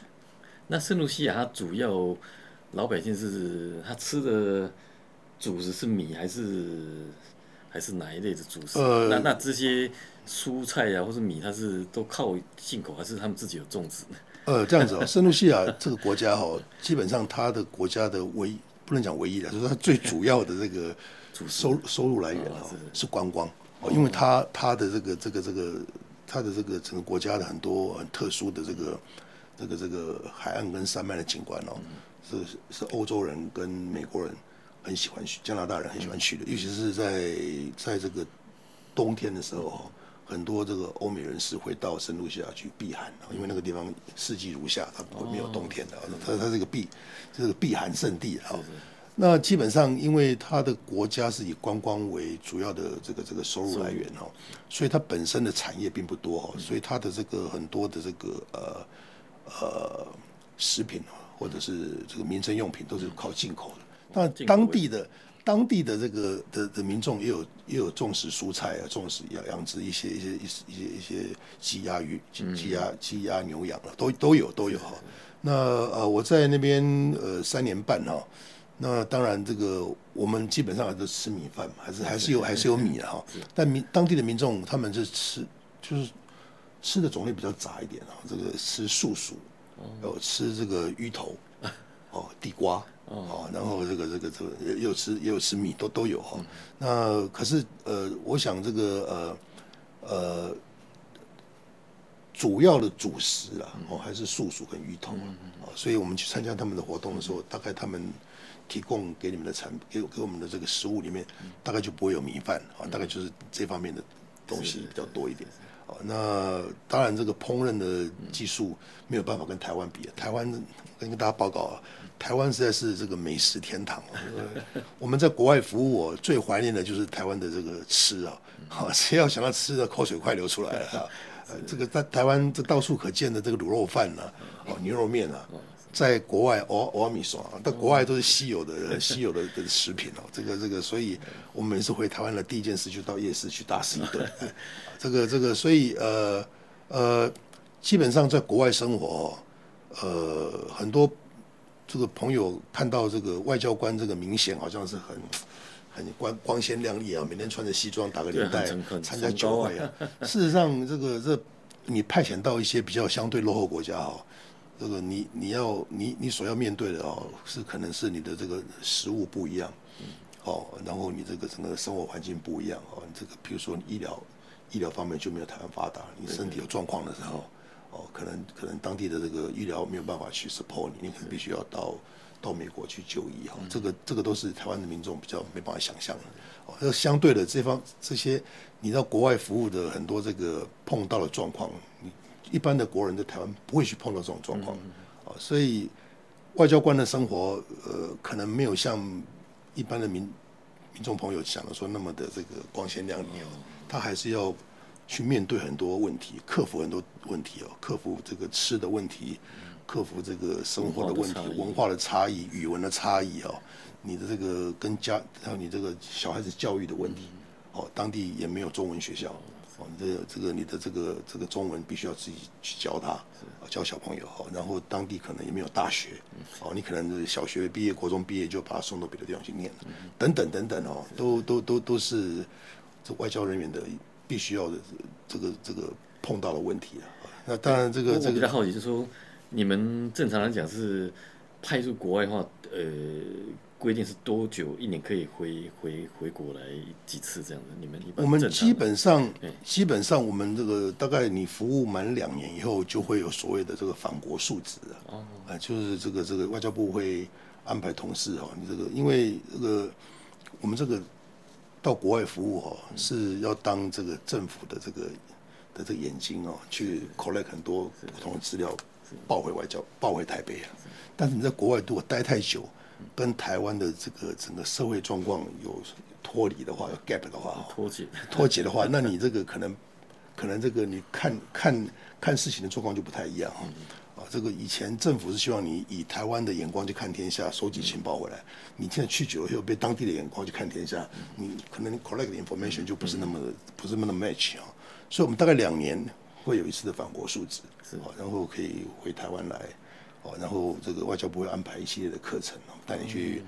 Speaker 1: 那圣露西亚它主要老百姓是他吃的主食是米还是还是哪一类的主食？呃，那那这些蔬菜啊或是米，它是都靠进口还是他们自己有种植呢？
Speaker 2: 呃，这样子哦，圣露西亚这个国家哈，基本上它的国家的唯不能讲唯一的，就是它最主要的这个。收收入来源啊，是。观光。哦，因为它它的这个这个这个它的这个整个国家的很多很特殊的这个这个这个海岸跟山脉的景观哦，是是欧洲人跟美国人很喜欢去，加拿大人很喜欢去的，尤其是在在这个冬天的时候，很多这个欧美人士会到圣露西亚去避寒，因为那个地方四季如夏，它不会没有冬天的，它它是个避这个避寒胜地啊。那基本上，因为它的国家是以观光为主要的这个这个收入来源哦，所以它本身的产业并不多哦，所以它的这个很多的这个呃呃食品或者是这个民生用品都是靠进口的。但当地的当地的这个的的民众也有也有种植蔬菜啊，种植养养殖一些一些一些一些一些鸡鸭鱼鸡鸭鸡鸭牛羊啊，都都有都有哈。那呃我在那边呃三年半哈。那当然，这个我们基本上还是吃米饭嘛，还是还是有还是有米的哈。但民当地的民众他们是吃，就是吃的种类比较杂一点啊。这个吃素薯，哦，吃这个芋头，哦，地瓜，哦，然后这个这个这个也有吃也有吃米，都都有哈。那可是呃，我想这个呃呃，主要的主食啊，哦还是素薯跟鱼头啊。所以我们去参加他们的活动的时候，大概他们提供给你们的产给给我们的这个食物里面，大概就不会有米饭啊，大概就是这方面的东西比较多一点。哦，那当然这个烹饪的技术没有办法跟台湾比，台湾跟大家报告啊。台湾实在是这个美食天堂。我们在国外服务，我最怀念的就是台湾的这个吃啊！好，谁要想到吃的，口水快流出来了啊！呃，这个在台湾这到处可见的这个卤肉饭啊，哦，牛肉面啊，在国外哦，蚵仔面线啊，在国外都是稀有的、稀有的的食品哦。这个这个，所以我们每次回台湾的第一件事就到夜市去大吃一顿。这个这个，所以呃呃，基本上在国外生活，呃，很多。这个朋友看到这个外交官，这个明显好像是很很光光鲜亮丽啊，每天穿着西装打个领带参加酒会啊。事实上，这个这你派遣到一些比较相对落后国家哦，这个你你要你你所要面对的哦，是可能是你的这个食物不一样，哦，然后你这个整个生活环境不一样哦，这个比如说你医疗医疗方面就没有台湾发达，你身体有状况的时候。哦，可能可能当地的这个医疗没有办法去 support 你，你可能必须要到到美国去就医哈。这个这个都是台湾的民众比较没办法想象的。哦，那相对的这方这些你到国外服务的很多这个碰到的状况，你一般的国人在台湾不会去碰到这种状况。哦，所以外交官的生活呃，可能没有像一般的民民众朋友想的说那么的这个光鲜亮丽哦，他还是要。去面对很多问题，克服很多问题哦，克服这个吃的问题，克服这个生活的问题，文化的差异、语文的差异哦，你的这个跟家还有你这个小孩子教育的问题，哦，当地也没有中文学校，哦，这个这个你的这个这个中文必须要自己去教他，教小朋友哦，然后当地可能也没有大学，哦，你可能小学毕业、国中毕业就把他送到别的地方去念了，等等等等哦，都都都都是这外交人员的。必须要的这个这个碰到的问题啊，那当然这个这个比较
Speaker 1: 好奇，就是说你们正常来讲是派出国外的话，呃，规定是多久一年可以回回回国来几次这样的？你们一般
Speaker 2: 我们基本上基本上我们这个大概你服务满两年以后，就会有所谓的这个返国述职啊，就是这个这个外交部会安排同事哦，你这个因为这个我们这个。到国外服务哦，是要当这个政府的这个的这个眼睛哦，去 collect 很多不同的资料，报回外交，报回台北啊。但是你在国外如果待太久，跟台湾的这个整个社会状况有脱离的话，有 gap 的话，
Speaker 1: 脱节
Speaker 2: 脱节的话，那你这个可能可能这个你看看看事情的状况就不太一样哈。这个以前政府是希望你以台湾的眼光去看天下，收集情报回来。你现在去久了以后，被当地的眼光去看天下，你可能 collect 的 information 就不是那么不是那么的 match 啊。所以，我们大概两年会有一次的返国述职，是，然后可以回台湾来，哦，然后这个外交部会安排一系列的课程，带你去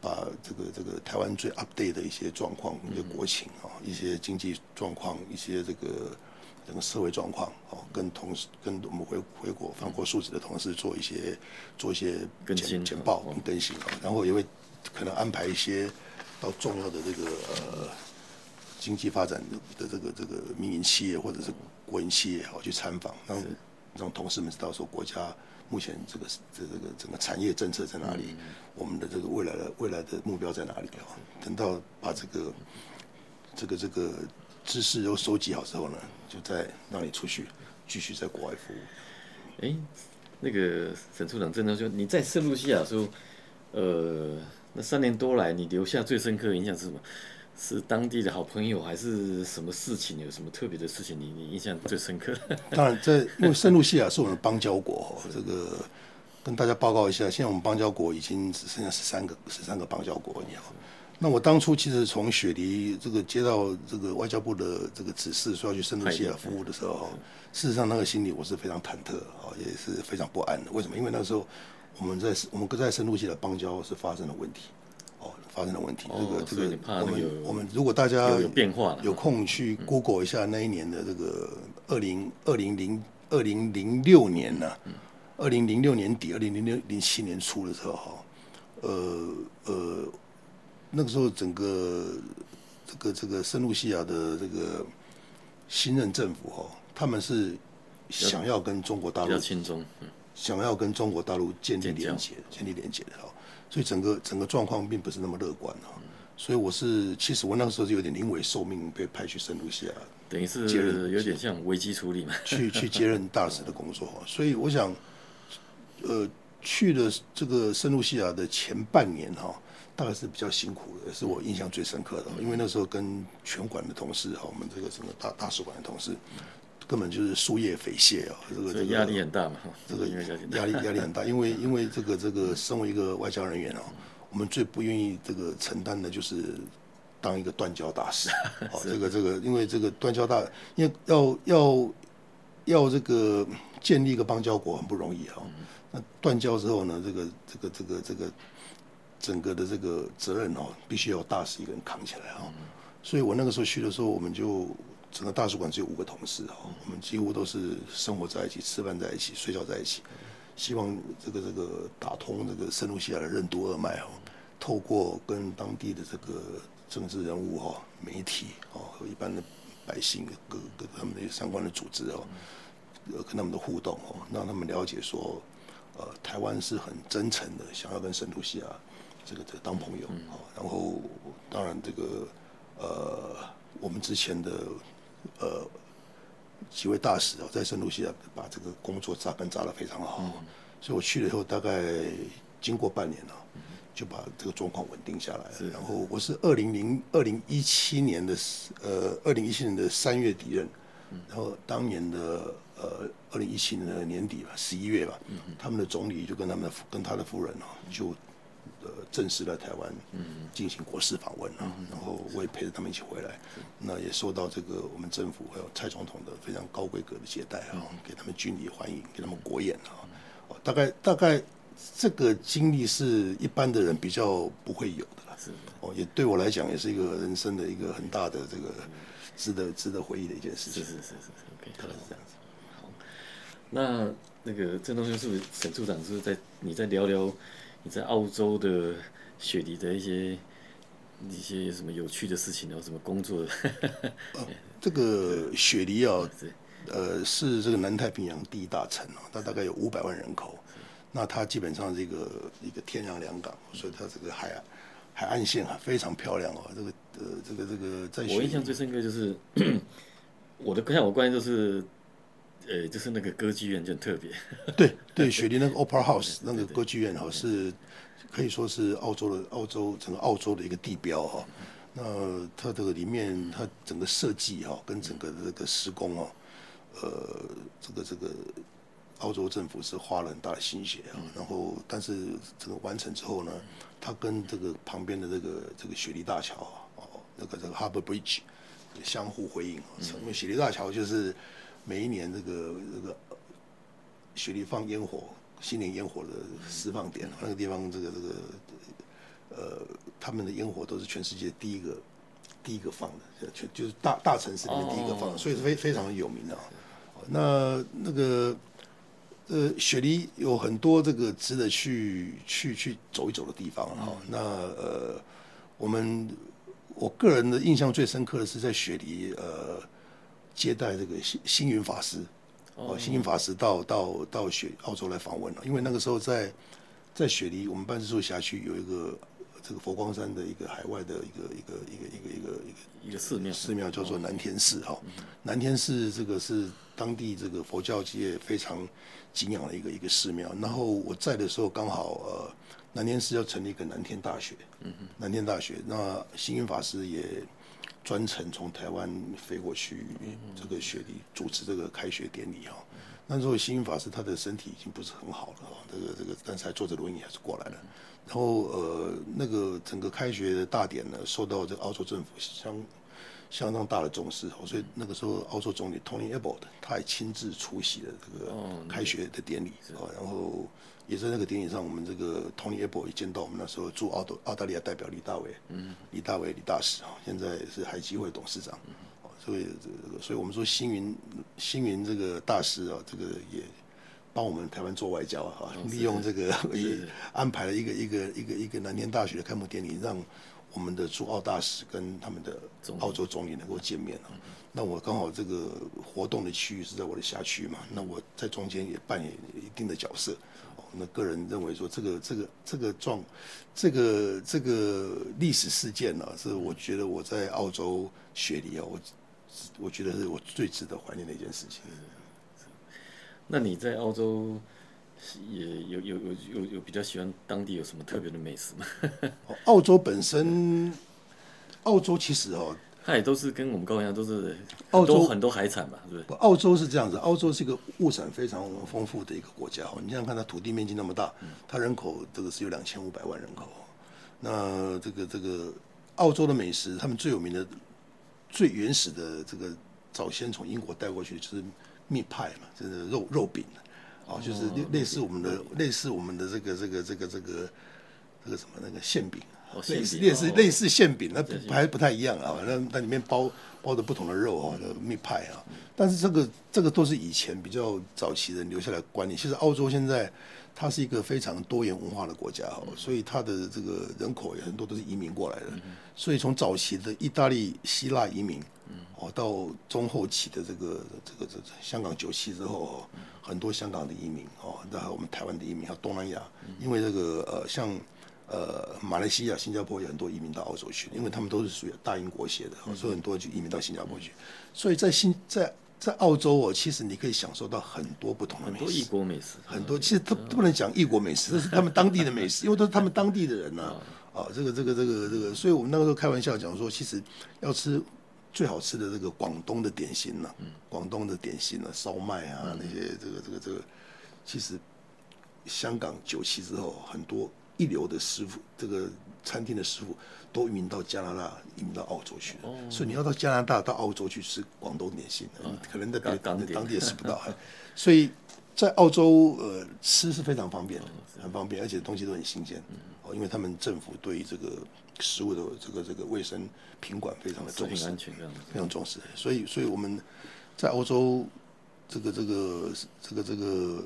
Speaker 2: 把这个这个台湾最 update 的一些状况、一些国情啊、一些经济状况、一些这个。整个社会状况哦，跟同事跟我们回回国返国述职的同事做一些做一些简简报跟更新，然后也会可能安排一些到重要的这个呃经济发展的这个这个民营企业或者是国营企业好去参访，让让同事们知道说国家目前这个这这个整个产业政策在哪里，我们的这个未来的未来的目标在哪里啊？等到把这个这个这个。知识都收集好之后呢，就再让你出去继续在国外服务。
Speaker 1: 哎，那个沈处长，真的说你在圣露西亚说，呃，那三年多来，你留下最深刻的印象是什么？是当地的好朋友，还是什么事情？有什么特别的事情你你印象最深刻？
Speaker 2: 当然，在因为圣露西亚是我们邦交国，这个跟大家报告一下，现在我们邦交国已经只剩下十三个十三个邦交国，你好。那我当初其实从雪梨这个接到这个外交部的这个指示，说要去圣露西亚服务的时候，事实上那个心里我是非常忐忑啊，也是非常不安的。为什么？因为那时候我们在我们在圣露西亚邦交是发生了问题，哦，发生的问题。这个这个，我们我们如果大家有变化，有空去 Google 一下那一年的这个二零二零零二零零六年呢，二零零六年底，二零零六零七年初的时候哈。呃呃，那个时候整个这个这个圣露西亚的这个新任政府哈，他们是想要跟中国大陆
Speaker 1: 亲中，
Speaker 2: 想要跟中国大陆建立连接，建立连接的哈，所以整个整个状况并不是那么乐观啊。所以我是，其实我那个时候就有点临危受命，被派去圣露西亚，
Speaker 1: 等于是接任有点像危机处理嘛，
Speaker 2: 去去接任大使的工作。所以我想，呃，去了这个圣露西亚的前半年哈，大概是比较辛苦的，是我印象最深刻的。因为那时候跟全馆的同事哈，我们这个整个大大使馆的同事，根本就是夙夜匪懈啊，这个
Speaker 1: 压力很大嘛，
Speaker 2: 这个 压力压力很大，因为因为这个这个身为一个外交人员哦。我们最不愿意这个承担的就是当一个断交大使，好，这个这个，因为这个断交大，因为要要要这个建立一个邦交国很不容易哈。那断交之后呢，这个这个这个这个整个的这个责任哦，必须要大使一个人扛起来哈。所以我那个时候去的时候，我们就整个大使馆只有五个同事哈，我们几乎都是生活在一起、吃饭在一起、睡觉在一起。希望这个这个打通这个圣露西亚的任督二脉哦，透过跟当地的这个政治人物哈、媒体哦和一般的百姓各各他们的相关的组织哦，跟他们的互动哦，让他们了解说，呃，台湾是很真诚的，想要跟圣露西亚这个这个当朋友哦。然后当然这个呃，我们之前的呃。几位大使哦，在圣露西亚把这个工作扎根扎得非常好，所以我去了以后，大概经过半年了，就把这个状况稳定下来了。然后我是二零零二零一七年的呃二零一七年的三月底任，然后当年的呃二零一七年的年底吧，十一月吧，他们的总理就跟他们的跟他的夫人哦就。呃，正式来台湾进行国事访问啊，然后我也陪着他们一起回来，那也受到这个我们政府还有蔡总统的非常高规格的接待啊，给他们军礼欢迎，给他们国宴啊，大概大概这个经历是一般的人比较不会有的了，是。哦，也对我来讲也是一个人生的一个很大的这个值得值得回忆的一件事情，是是是是，OK，可能是这样子。
Speaker 1: 那那个郑东修是不是沈处长是不是在你在聊聊？你在澳洲的雪梨的一些一些什么有趣的事情，有什么工作的？
Speaker 2: 呃，这个雪梨啊，呃，是这个南太平洋第一大城哦，它大概有五百万人口。那它基本上是一个一个天然良港，所以它这个海岸海岸线啊非常漂亮哦。这个呃，这个这个在
Speaker 1: 我印象最深刻就是 我的像我关系就是。呃，就是那个歌剧院就很特别。
Speaker 2: 对对，雪梨那个 Opera House 那个歌剧院哈，是可以说是澳洲的澳洲整个澳洲的一个地标哈。那它这个里面，它整个设计哈，跟整个的这个施工啊，呃，这个这个澳洲政府是花了很大的心血啊。然后，但是整个完成之后呢，它跟这个旁边的这个这个雪梨大桥哦，那个这个 Harbour Bridge 相互回应啊。因为雪梨大桥就是。每一年这个这个雪梨放烟火，新年烟火的释放点，那个地方这个这个呃，他们的烟火都是全世界第一个第一个放的，全就是大大城市里面第一个放的，所以是非非常有名的。那那个呃，雪梨有很多这个值得去去去走一走的地方哈。那呃，我们我个人的印象最深刻的是在雪梨呃。接待这个星星云法师，哦，星云法师到到到雪澳洲来访问了，因为那个时候在在雪梨，我们办事处辖区有一个这个佛光山的一个海外的一个一个一个一个一个一个
Speaker 1: 一个寺庙，
Speaker 2: 寺庙叫做南天寺哈，南天寺这个是当地这个佛教界非常敬仰的一个一个寺庙，然后我在的时候刚好呃南天寺要成立一个南天大学，嗯哼，南天大学，那星云法师也。专程从台湾飞过去，这个雪梨主持这个开学典礼哈。那时候星云法师他的身体已经不是很好了哈，这个这个，但是还坐着轮椅还是过来了。然后呃，那个整个开学的大典呢，受到这个澳洲政府相相当大的重视，所以那个时候澳洲总理 Tony Abbott 他也亲自出席了这个开学的典礼啊，然后。也在那个典礼上，我们这个 Tony Abbott 也见到我们那时候驻澳洲澳大利亚代表李大为，嗯，李大为李大使啊，现在是海基会董事长，所以这个，所以我们说星云星云这个大师啊，这个也帮我们台湾做外交啊，利用这个 安排了一个一个一个一个南天大学的开幕典礼，让我们的驻澳大使跟他们的澳洲总理能够见面啊。那我刚好这个活动的区域是在我的辖区嘛，那我在中间也扮演一定的角色。那个人认为说，这个这个这个状，这个这个历史事件呢，是我觉得我在澳洲雪梨啊，我我觉得是我最值得怀念的一件事情。
Speaker 1: 那你在澳洲也有有有有有比较喜欢当地有什么特别的美食吗？
Speaker 2: 澳洲本身，澳洲其实哦。
Speaker 1: 它也都是跟我们高雄一样，都是澳洲很多海产嘛，对不对？
Speaker 2: 澳洲是这样子，澳洲是一个物产非常丰富的一个国家哦。你想想看，它土地面积那么大，它人口这个是有两千五百万人口。那这个这个澳洲的美食，他们最有名的、最原始的这个早先从英国带过去就是 meat pie 嘛，就是肉肉饼啊，就是类似我们的类似我们的这个这个这个这个这个什么那个馅饼。类似类似类似馅饼，那不还不太一样啊。反正那里面包包的不同的肉啊，那 meat pie 啊。但是这个这个都是以前比较早期人留下来的观念。其实澳洲现在它是一个非常多元文化的国家哦，所以它的这个人口也很多都是移民过来的。所以从早期的意大利、希腊移民，哦，到中后期的这个这个这个香港九七之后，很多香港的移民哦，然后我们台湾的移民还有东南亚，因为这个呃像。呃，马来西亚、新加坡有很多移民到澳洲去，因为他们都是属于大英国协的，嗯、所以很多就移民到新加坡去。所以在新在在澳洲哦，其实你可以享受到很多不同的美食，
Speaker 1: 很多异国美食，
Speaker 2: 很多其实都不能讲异国美食，这是他们当地的美食，因为都是他们当地的人呐、啊。啊，这个这个这个这个，所以我们那个时候开玩笑讲说，其实要吃最好吃的这个广东的点心呢、啊，广东的点心呢、啊，烧麦啊那些这个这个这个，其实香港九七之后很多。一流的师傅，这个餐厅的师傅都移民到加拿大，移民到澳洲去了。所以你要到加拿大、到澳洲去吃广东点心，可能在当地当地也吃不到。所以在澳洲，呃，吃是非常方便的，很方便，而且东西都很新鲜。哦，因为他们政府对于这个食物的这个这个卫生品管非常的重视，非常重视。所以，所以我们在欧洲这个这个这个这个。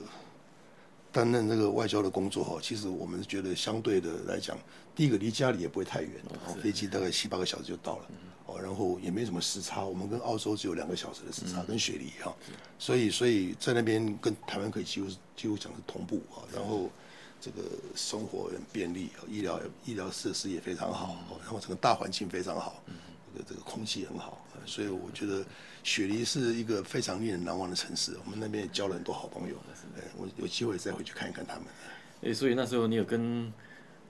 Speaker 2: 担任这个外交的工作哈，其实我们是觉得相对的来讲，第一个离家里也不会太远，哦，飞机大概七八个小时就到了，哦，然后也没什么时差，我们跟澳洲只有两个小时的时差，跟雪梨哈，所以所以在那边跟台湾可以几乎几乎讲是同步啊，然后这个生活很便利，医疗医疗设施也非常好，然后整个大环境非常好，这个这个空气很好，所以我觉得。雪梨是一个非常令人难忘的城市，我们那边也交了很多好朋友。哎，我有机会再回去看一看他们。
Speaker 1: 哎，所以那时候你有跟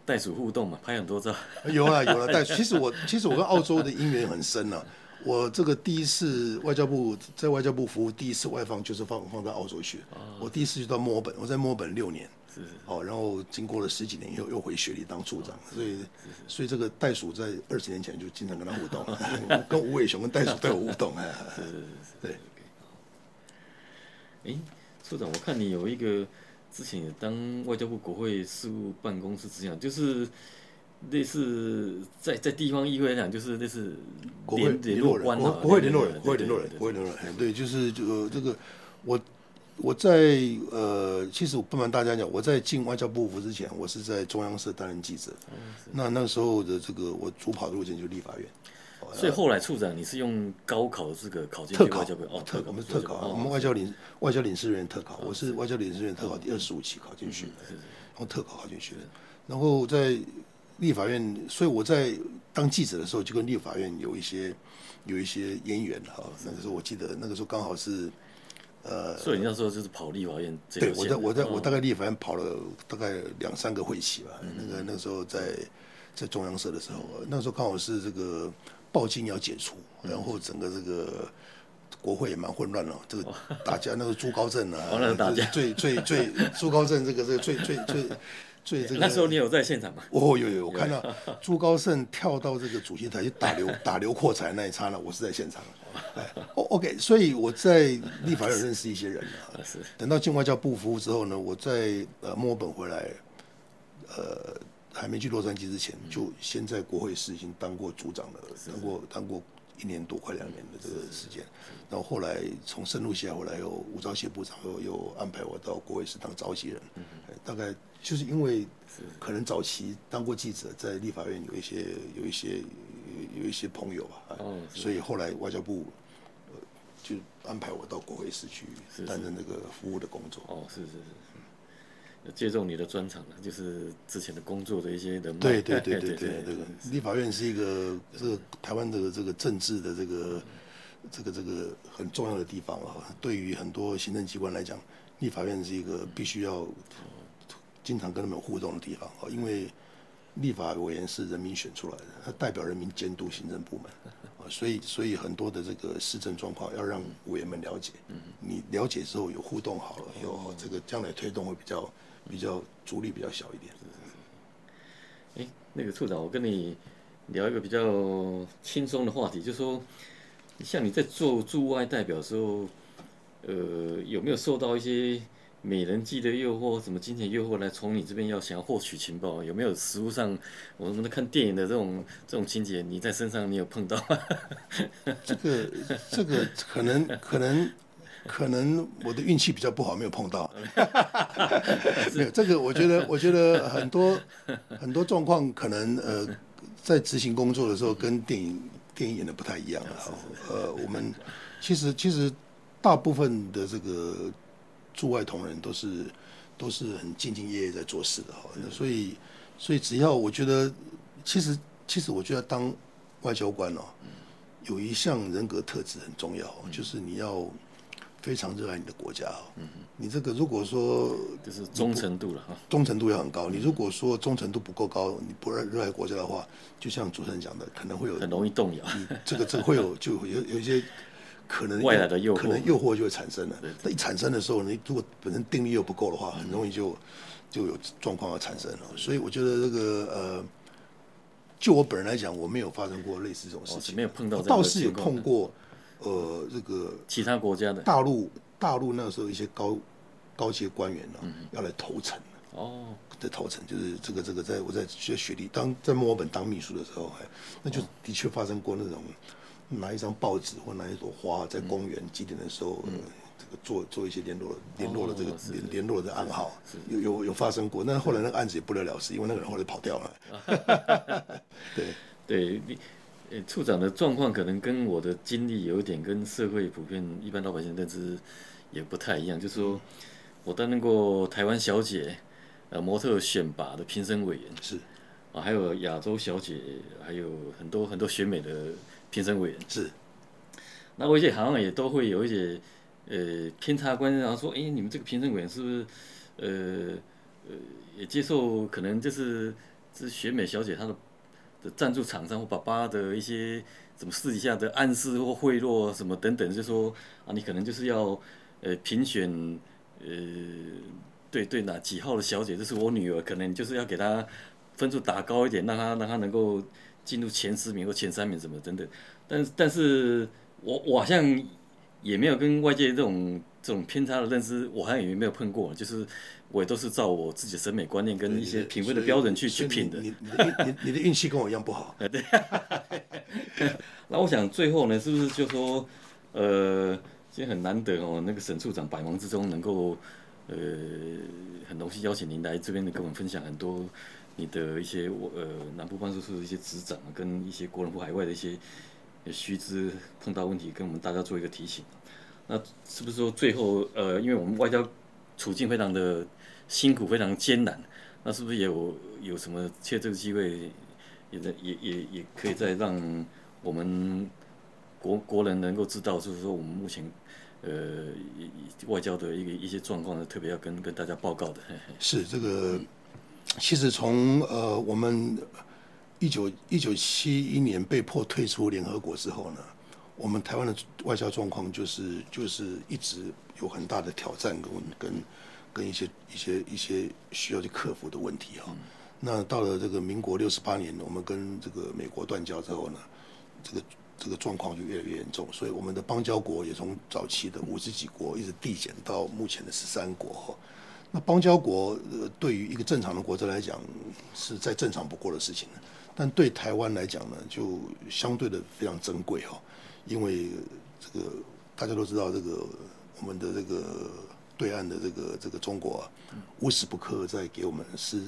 Speaker 1: 袋鼠互动嘛？拍很多照。
Speaker 2: 有啊，有了袋鼠。其实我其实我跟澳洲的姻缘很深呢、啊。我这个第一次外交部在外交部服务，第一次外放就是放放到澳洲去。我第一次就到墨尔本，我在墨尔本六年。是，是，哦，然后经过了十几年以后，又回雪梨当处长，所以，所以这个袋鼠在二十年前就经常跟他互动，跟吴伟雄跟袋鼠都有互动，哎，是是是，对。
Speaker 1: 哎，处长，我看你有一个之前也当外交部国会事务办公室执行长，就是类似在在地方议会来讲，就是类似
Speaker 2: 国会联络人，国会联络人，国会联络人，国会联络人，对，就是就这个我。我在呃，其实我不瞒大家讲，我在进外交部服之前，我是在中央社担任记者。嗯、那那时候的这个我主跑的路线就是立法院。
Speaker 1: 所以后来处长你是用高考的资格考进外交部？哦，特考，
Speaker 2: 我们特考，我们外交领外交领事人员特考，我是外交领事人员特考第二十五期考进去的，用特考考进去的。然后在立法院，所以我在当记者的时候就跟立法院有一些有一些渊源哈。那个时候我记得那个时候刚好是。
Speaker 1: 呃，所以你那时候就是跑立法院。
Speaker 2: 对，我在我在我大概立法院跑了大概两三个会期吧。那个那时候在在中央社的时候，那时候刚好是这个报禁要解除，然后整个这个国会也蛮混乱了。这个打架那个朱高正啊，最最最朱高正这个这个最最最 最这个。
Speaker 1: 那时候你有在现场吗？
Speaker 2: 哦，有有，我看到 朱高正跳到这个主席台去打刘打刘阔才那一刹那，我是在现场。哦，OK，所以我在立法院认识一些人啊。等到进外交部服务之后呢，我在呃墨尔本回来，呃还没去洛杉矶之前，就先在国会市已经当过组长了，当过当过一年多快两年的这个时间，然后后来从深入下，后来又吴钊燮部长又又安排我到国会市当召集人，大概就是因为可能早期当过记者，在立法院有一些有一些有一些朋友吧，所以后来外交部就安排我到国会市去担任那个服务的工作。
Speaker 1: 哦，是是是。借重你的专长呢，就是之前的工作的一些人脉。
Speaker 2: 对对对对对，这个 立法院是一个这个台湾的这个政治的这个这个这个很重要的地方啊。对于很多行政机关来讲，立法院是一个必须要经常跟他们互动的地方啊。因为立法委员是人民选出来的，他代表人民监督行政部门啊，所以所以很多的这个施政状况要让委员们了解。你了解之后有互动好了，有这个将来推动会比较。比较阻力比较小一点。
Speaker 1: 哎，那个处长，我跟你聊一个比较轻松的话题，就是说，像你在做驻外代表的时候，呃，有没有受到一些美人计的诱惑，什么金钱诱惑来从你这边要想要获取情报？有没有实物上我们看电影的这种这种情节，你在身上你有碰到吗？
Speaker 2: 这个这个可能可能。可能我的运气比较不好，没有碰到。没有这个，我觉得，我觉得很多很多状况可能呃，在执行工作的时候跟电影电影演的不太一样啊。呃，我们其实其实大部分的这个驻外同仁都是都是很兢兢业业在做事的哈。所以所以只要我觉得，其实其实我觉得当外交官哦，有一项人格特质很重要，就是你要。非常热爱你的国家，嗯，你这个如果说
Speaker 1: 就是忠诚度了哈，
Speaker 2: 忠诚度要很高。你如果说忠诚度不够高，你不热热爱国家的话，就像主持人讲的，可能会有
Speaker 1: 很容易动摇。
Speaker 2: 这个这个会有 就有有一些可能
Speaker 1: 外来的诱惑，
Speaker 2: 可能诱惑就会产生了。那一产生的时候，你如果本身定力又不够的话，很容易就就有状况要产生了。所以我觉得这个呃，就我本人来讲，我没有发生过类似这种事情，
Speaker 1: 没有碰到，
Speaker 2: 倒是有碰过。呃，这个
Speaker 1: 其他国家的。
Speaker 2: 大陆，大陆那个时候一些高高级官员呢，嗯、要来投诚。
Speaker 1: 哦，
Speaker 2: 在投诚就是这个这个，在我在学雪梨当在墨尔本当秘书的时候，哎，那就的确发生过那种拿一张报纸或拿一朵花在公园几点的时候，做做一些联络联络的这个联络的暗号，有有有发生过，但是后来那个案子也不了了之，因为那个人后来跑掉了。对。
Speaker 1: 对。诶，处长的状况可能跟我的经历有一点，跟社会普遍一般老百姓认知也不太一样。就是说，我担任过台湾小姐呃模特选拔的评审委员，
Speaker 2: 是
Speaker 1: 啊，还有亚洲小姐，还有很多很多选美的评审委员，
Speaker 2: 是。
Speaker 1: 那我一些好像也都会有一些呃偏差观，然后说，哎，你们这个评审委员是不是呃呃也接受可能就是是选美小姐她的。的赞助厂商或爸爸的一些什么私底下的暗示或贿赂什么等等，就说啊，你可能就是要呃评选呃对对哪几号的小姐，这是我女儿，可能就是要给她分数打高一点，让她让她能够进入前十名或前三名什么等等。但但是我我好像也没有跟外界这种这种偏差的认知，我好像也没有碰过，就是。我也都是照我自己的审美观念跟一些品味的标准去去品的。
Speaker 2: 你你你你的运气跟我一样不好。
Speaker 1: 对。那我想最后呢，是不是就说，呃，今天很难得哦，那个沈处长百忙之中能够，呃，很荣幸邀请您来这边跟我们分享很多你的一些我呃南部办事处的一些执掌，跟一些国人赴海外的一些须知碰到问题，跟我们大家做一个提醒。那是不是说最后呃，因为我们外交处境非常的。辛苦非常艰难，那是不是也有有什么借这个机会也，也也也也可以再让我们国国人能够知道，就是说我们目前呃外交的一个一些状况呢，特别要跟跟大家报告的。
Speaker 2: 是这个，其实从呃我们一九一九七一年被迫退出联合国之后呢，我们台湾的外交状况就是就是一直有很大的挑战跟跟。跟一些一些一些需要去克服的问题哈，那到了这个民国六十八年，我们跟这个美国断交之后呢，这个这个状况就越来越严重，所以我们的邦交国也从早期的五十几国一直递减到目前的十三国哈。那邦交国呃，对于一个正常的国家来讲，是再正常不过的事情，但对台湾来讲呢，就相对的非常珍贵哈，因为这个大家都知道，这个我们的这个对岸的这个这个中国啊，无时不刻在给我们施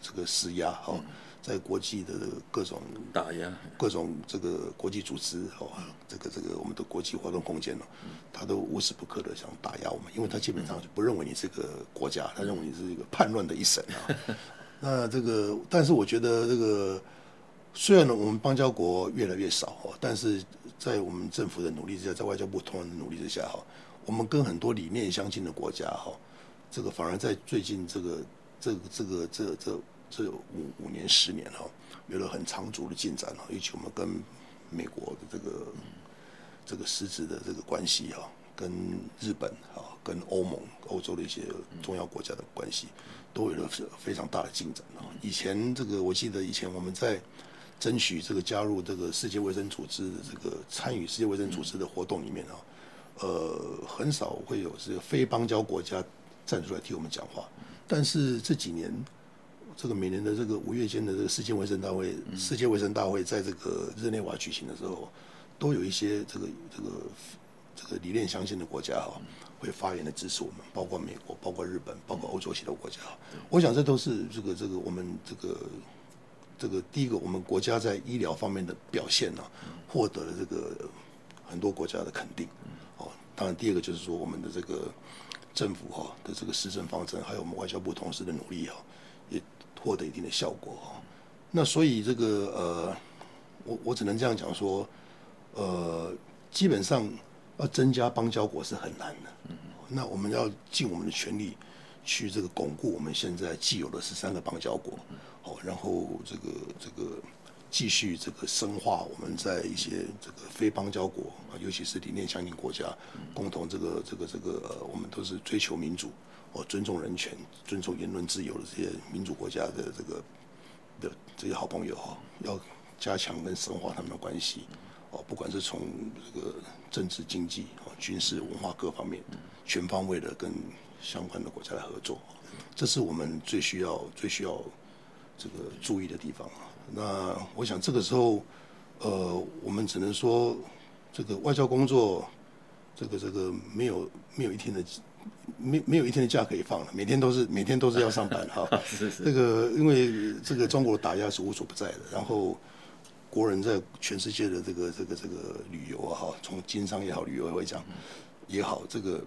Speaker 2: 这个施压哈。在国际的各种
Speaker 1: 打压，
Speaker 2: 各种这个国际组织哦，这个这个我们的国际活动空间哦，他都无时不刻的想打压我们，因为他基本上就不认为你是个国家，他认为你是一个叛乱的一省啊。那这个，但是我觉得这个，虽然呢我们邦交国越来越少哦，但是在我们政府的努力之下，在外交部同仁的努力之下哈，我们跟很多理念相近的国家哈，这个反而在最近这个这个这个这、这。这五五年十年哈，有了很长足的进展哈，尤其我们跟美国的这个这个实质的这个关系哈，跟日本哈，跟欧盟、欧洲的一些重要国家的关系，都有了非常大的进展啊。以前这个我记得以前我们在争取这个加入这个世界卫生组织的这个参与世界卫生组织的活动里面啊，呃，很少会有这个非邦交国家站出来替我们讲话，但是这几年。这个每年的这个五月间的这个世界卫生大会，世界卫生大会在这个日内瓦举行的时候，都有一些这个这个这个理念相近的国家哈，会发言的支持我们，包括美国，包括日本，包括欧洲许多国家。我想这都是这个这个我们这个这个第一个，我们国家在医疗方面的表现呢，获得了这个很多国家的肯定。哦，当然第二个就是说我们的这个政府哈的这个施政方针，还有我们外交部同事的努力哈。获得一定的效果，那所以这个呃，我我只能这样讲说，呃，基本上要增加邦交国是很难的。那我们要尽我们的全力去这个巩固我们现在既有的十三个邦交国，哦，然后这个这个继续这个深化我们在一些这个非邦交国啊，尤其是理念相近国家，共同这个这个这个呃，我们都是追求民主。哦，尊重人权、尊重言论自由的这些民主国家的这个的这些好朋友哈，要加强跟深化他们的关系。哦，不管是从这个政治、经济、哦军事、文化各方面，全方位的跟相关的国家来合作，这是我们最需要、最需要这个注意的地方啊。那我想这个时候，呃，我们只能说，这个外交工作，这个这个没有没有一天的。没没有一天的假可以放了，每天都是每天都是要上班哈。是是。这个因为这个中国的打压是无所不在的，然后国人在全世界的这个这个这个旅游啊哈，从经商也好，旅游也会讲也好，这个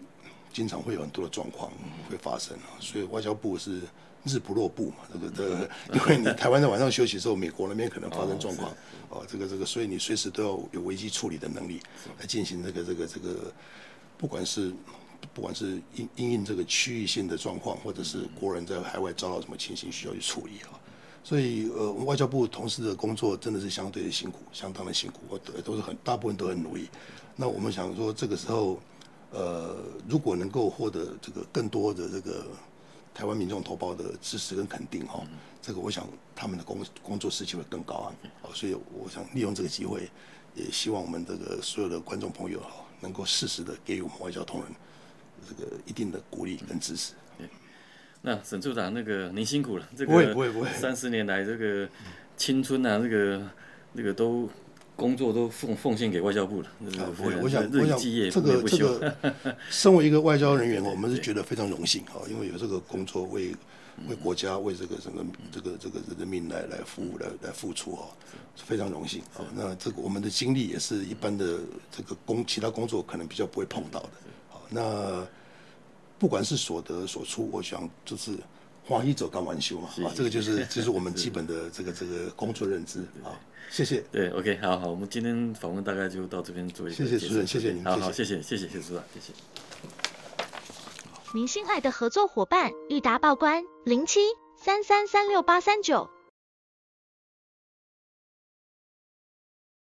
Speaker 2: 经常会有很多的状况会发生啊。所以外交部是日不落部嘛，这个这个，因为你台湾在晚上休息的时候，美国那边可能发生状况哦，这个这个，所以你随时都要有危机处理的能力来进行这个这个这个，不管是。不管是因因应这个区域性的状况，或者是国人在海外遭到什么情形需要去处理啊，所以呃，外交部同事的工作真的是相对的辛苦，相当的辛苦，我都是很大部分都很努力。那我们想说，这个时候呃，如果能够获得这个更多的这个台湾民众同胞的支持跟肯定哈，这个我想他们的工工作士气会更高啊。好，所以我想利用这个机会，也希望我们这个所有的观众朋友哈，能够适时的给予我们外交同仁。这个一定的鼓励跟支持。
Speaker 1: 那沈处长，那个您辛苦了。这个
Speaker 2: 不会不会不会。
Speaker 1: 三十年来，这个青春啊，这个那个都工作都奉奉献给外交部了。
Speaker 2: 啊不会，我想我想这个这个，身为一个外交人员，我们是觉得非常荣幸啊，因为有这个工作为为国家为这个整个这个这个人民来来服务来来付出啊，非常荣幸啊。那这个我们的经历也是一般的这个工其他工作可能比较不会碰到的。好那不管是所得所出，我想就是欢喜做甘愿受嘛，啊，这个就是就是我们基本的这个这个工作认知啊。谢谢。
Speaker 1: 对，OK，好好，我们今天访问大概就到这边做一个。
Speaker 2: 谢谢主任，谢谢您。
Speaker 1: 好好，谢谢，谢谢，谢谢主任，谢谢。
Speaker 3: 您心爱的合作伙伴，裕达报关零七三三三六八三九。